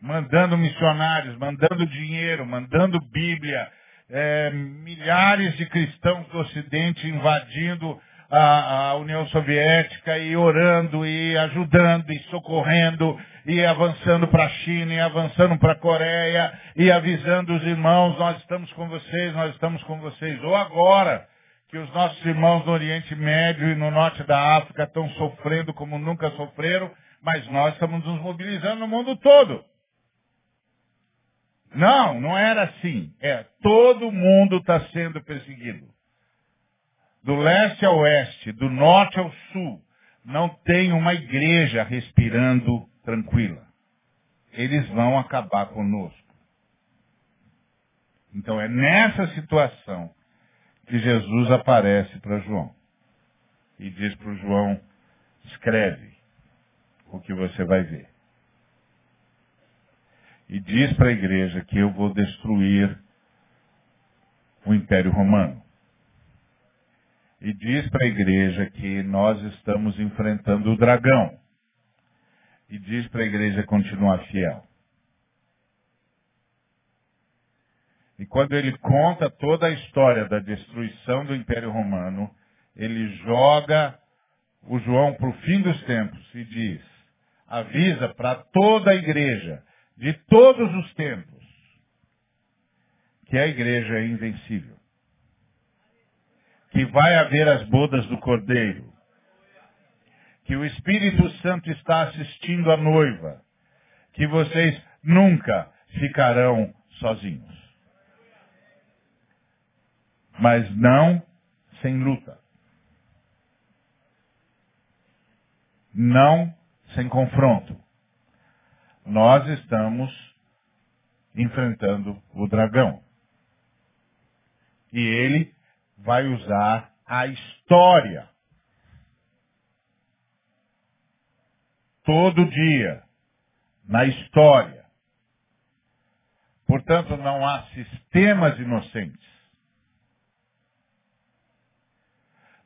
Mandando missionários, mandando dinheiro, mandando Bíblia, é, milhares de cristãos do Ocidente invadindo a, a, União Soviética e orando e ajudando e socorrendo e avançando para a China e avançando para a Coreia e avisando os irmãos, nós estamos com vocês, nós estamos com vocês. Ou agora, que os nossos irmãos no Oriente Médio e no Norte da África estão sofrendo como nunca sofreram, mas nós estamos nos mobilizando no mundo todo. Não, não era assim. É, todo mundo está sendo perseguido. Do leste ao oeste, do norte ao sul, não tem uma igreja respirando tranquila. Eles vão acabar conosco. Então é nessa situação que Jesus aparece para João. E diz para João, escreve o que você vai ver e diz para a igreja que eu vou destruir o Império Romano. E diz para a igreja que nós estamos enfrentando o dragão. E diz para a igreja continuar fiel. E quando ele conta toda a história da destruição do Império Romano, ele joga o João para o fim dos tempos e diz, avisa para toda a igreja de todos os tempos que a igreja é invencível. Que vai haver as bodas do Cordeiro. Que o Espírito Santo está assistindo a noiva. Que vocês nunca ficarão sozinhos. Mas não sem luta. Não sem confronto nós estamos enfrentando o dragão. E ele vai usar a história todo dia, na história. Portanto, não há sistemas inocentes.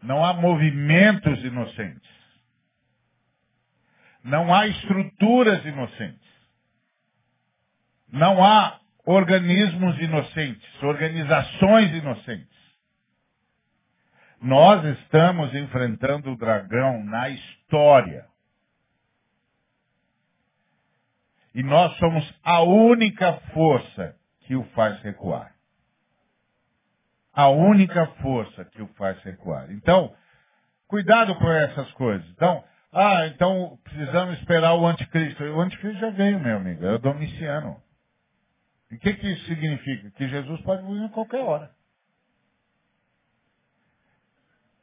Não há movimentos inocentes. Não há estruturas inocentes. Não há organismos inocentes, organizações inocentes. Nós estamos enfrentando o dragão na história. E nós somos a única força que o faz recuar. A única força que o faz recuar. Então, cuidado com essas coisas. Então, ah, então precisamos esperar o anticristo. O anticristo já veio, meu amigo, é o Domiciano. E o que, que isso significa? Que Jesus pode vir a qualquer hora.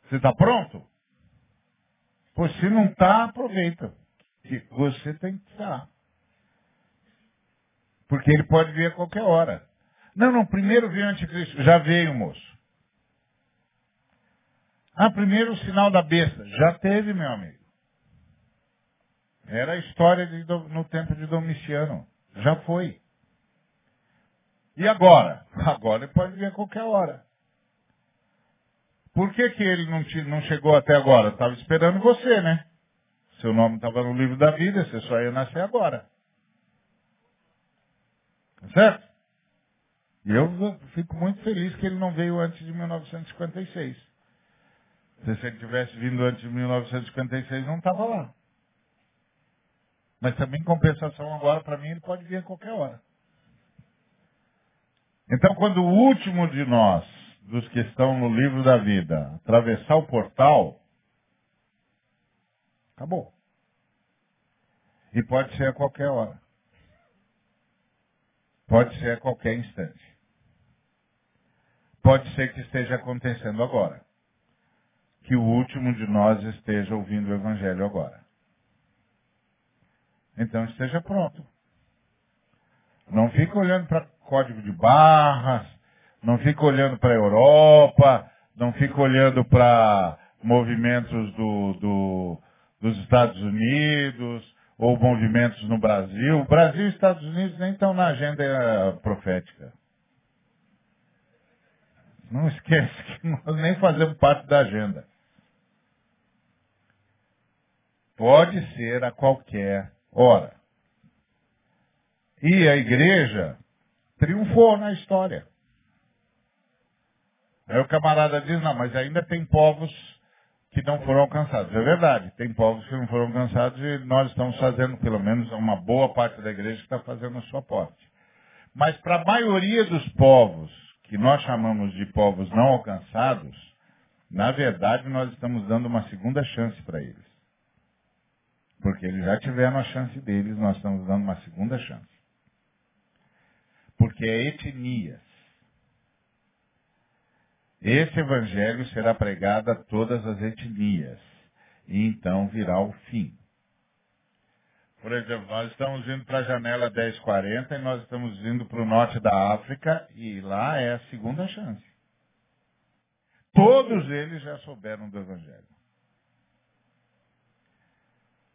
Você está pronto? Pois se não está, aproveita. Que você tem que estar. Porque ele pode vir a qualquer hora. Não, não, primeiro veio o anticristo. Já veio, moço. Ah, primeiro o sinal da besta. Já teve, meu amigo. Era a história de, no tempo de Domiciano. Já foi. E agora? Agora ele pode vir a qualquer hora. Por que, que ele não, te, não chegou até agora? Estava esperando você, né? Seu nome estava no livro da vida, você só ia nascer agora. Tá certo? E eu fico muito feliz que ele não veio antes de 1956. Se ele tivesse vindo antes de 1956, não estava lá. Mas também, em compensação, agora, para mim, ele pode vir a qualquer hora. Então, quando o último de nós, dos que estão no livro da vida, atravessar o portal, acabou. E pode ser a qualquer hora. Pode ser a qualquer instante. Pode ser que esteja acontecendo agora. Que o último de nós esteja ouvindo o Evangelho agora. Então esteja pronto. Não fique olhando para código de barras, não fica olhando para a Europa, não fica olhando para movimentos do, do, dos Estados Unidos ou movimentos no Brasil. O Brasil e Estados Unidos nem estão na agenda profética. Não esquece que nós nem fazemos parte da agenda. Pode ser a qualquer hora. E a igreja triunfou na história. Aí o camarada diz, não, mas ainda tem povos que não foram alcançados. É verdade, tem povos que não foram alcançados e nós estamos fazendo, pelo menos uma boa parte da igreja está fazendo a sua parte. Mas para a maioria dos povos, que nós chamamos de povos não alcançados, na verdade nós estamos dando uma segunda chance para eles. Porque eles já tiveram a chance deles, nós estamos dando uma segunda chance. Porque é etnias. Esse evangelho será pregado a todas as etnias. E então virá o fim. Por exemplo, nós estamos indo para a janela 1040 e nós estamos indo para o norte da África e lá é a segunda chance. Todos eles já souberam do Evangelho.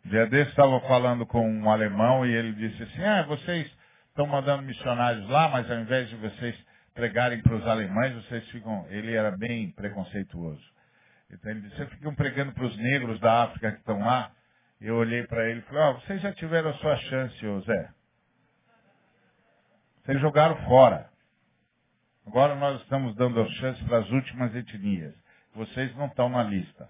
Dia desse estava falando com um alemão e ele disse assim, ah, vocês estão mandando missionários lá, mas ao invés de vocês pregarem para os alemães, vocês ficam. Ele era bem preconceituoso. Então ele disse, vocês ficam pregando para os negros da África que estão lá. Eu olhei para ele e falei, oh, vocês já tiveram a sua chance, Zé. Vocês jogaram fora. Agora nós estamos dando a chance para as últimas etnias. Vocês não estão na lista.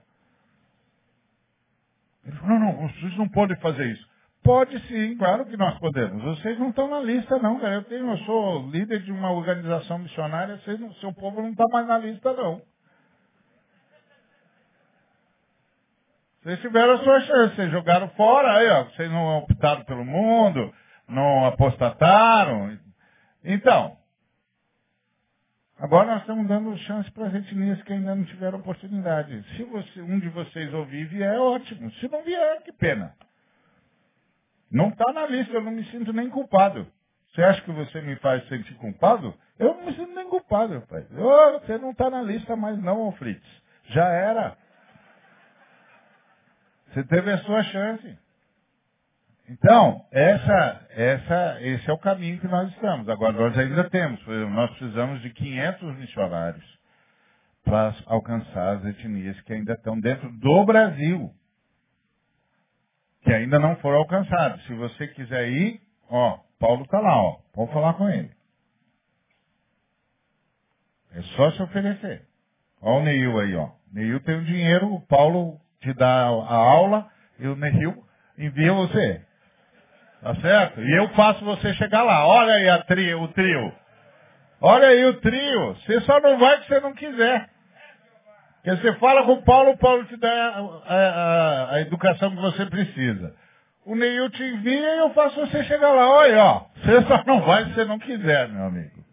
Ele falou, não, não, vocês não podem fazer isso. Pode sim, claro que nós podemos. Vocês não estão na lista, não, cara. Eu, tenho, eu sou líder de uma organização missionária, vocês não, seu povo não está mais na lista, não. Vocês tiveram a sua chance, vocês jogaram fora, aí, ó, vocês não optaram pelo mundo, não apostataram. Então, agora nós estamos dando chance para as etnias que ainda não tiveram oportunidade. Se você, um de vocês ouvir vier, é ótimo. Se não vier, que pena. Não está na lista, eu não me sinto nem culpado. Você acha que você me faz sentir culpado? Eu não me sinto nem culpado, rapaz. Oh, você não está na lista mais não, Fritz. Já era. Você teve a sua chance. Então, essa, essa, esse é o caminho que nós estamos. Agora, nós ainda temos, nós precisamos de 500 missionários para alcançar as etnias que ainda estão dentro do Brasil, que ainda não foram alcançadas. Se você quiser ir, ó, Paulo está lá, ó, pode falar com ele. É só se oferecer. Ó o Neil aí, ó. Neil tem o dinheiro, o Paulo te dá a aula e o Neil envia você. Tá certo? E eu faço você chegar lá. Olha aí a trio, o trio. Olha aí o trio. Você só não vai se você não quiser. Porque você fala com o Paulo, o Paulo te dá a, a, a educação que você precisa. O Neil te envia e eu faço você chegar lá. Olha, ó. Você só não vai se você não quiser, meu amigo.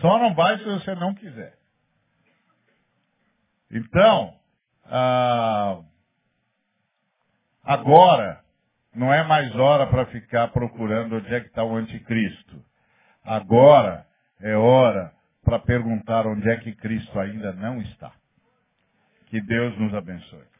Só não vai se você não quiser. Então, ah, agora, não é mais hora para ficar procurando onde é que está o anticristo. Agora é hora para perguntar onde é que Cristo ainda não está. Que Deus nos abençoe.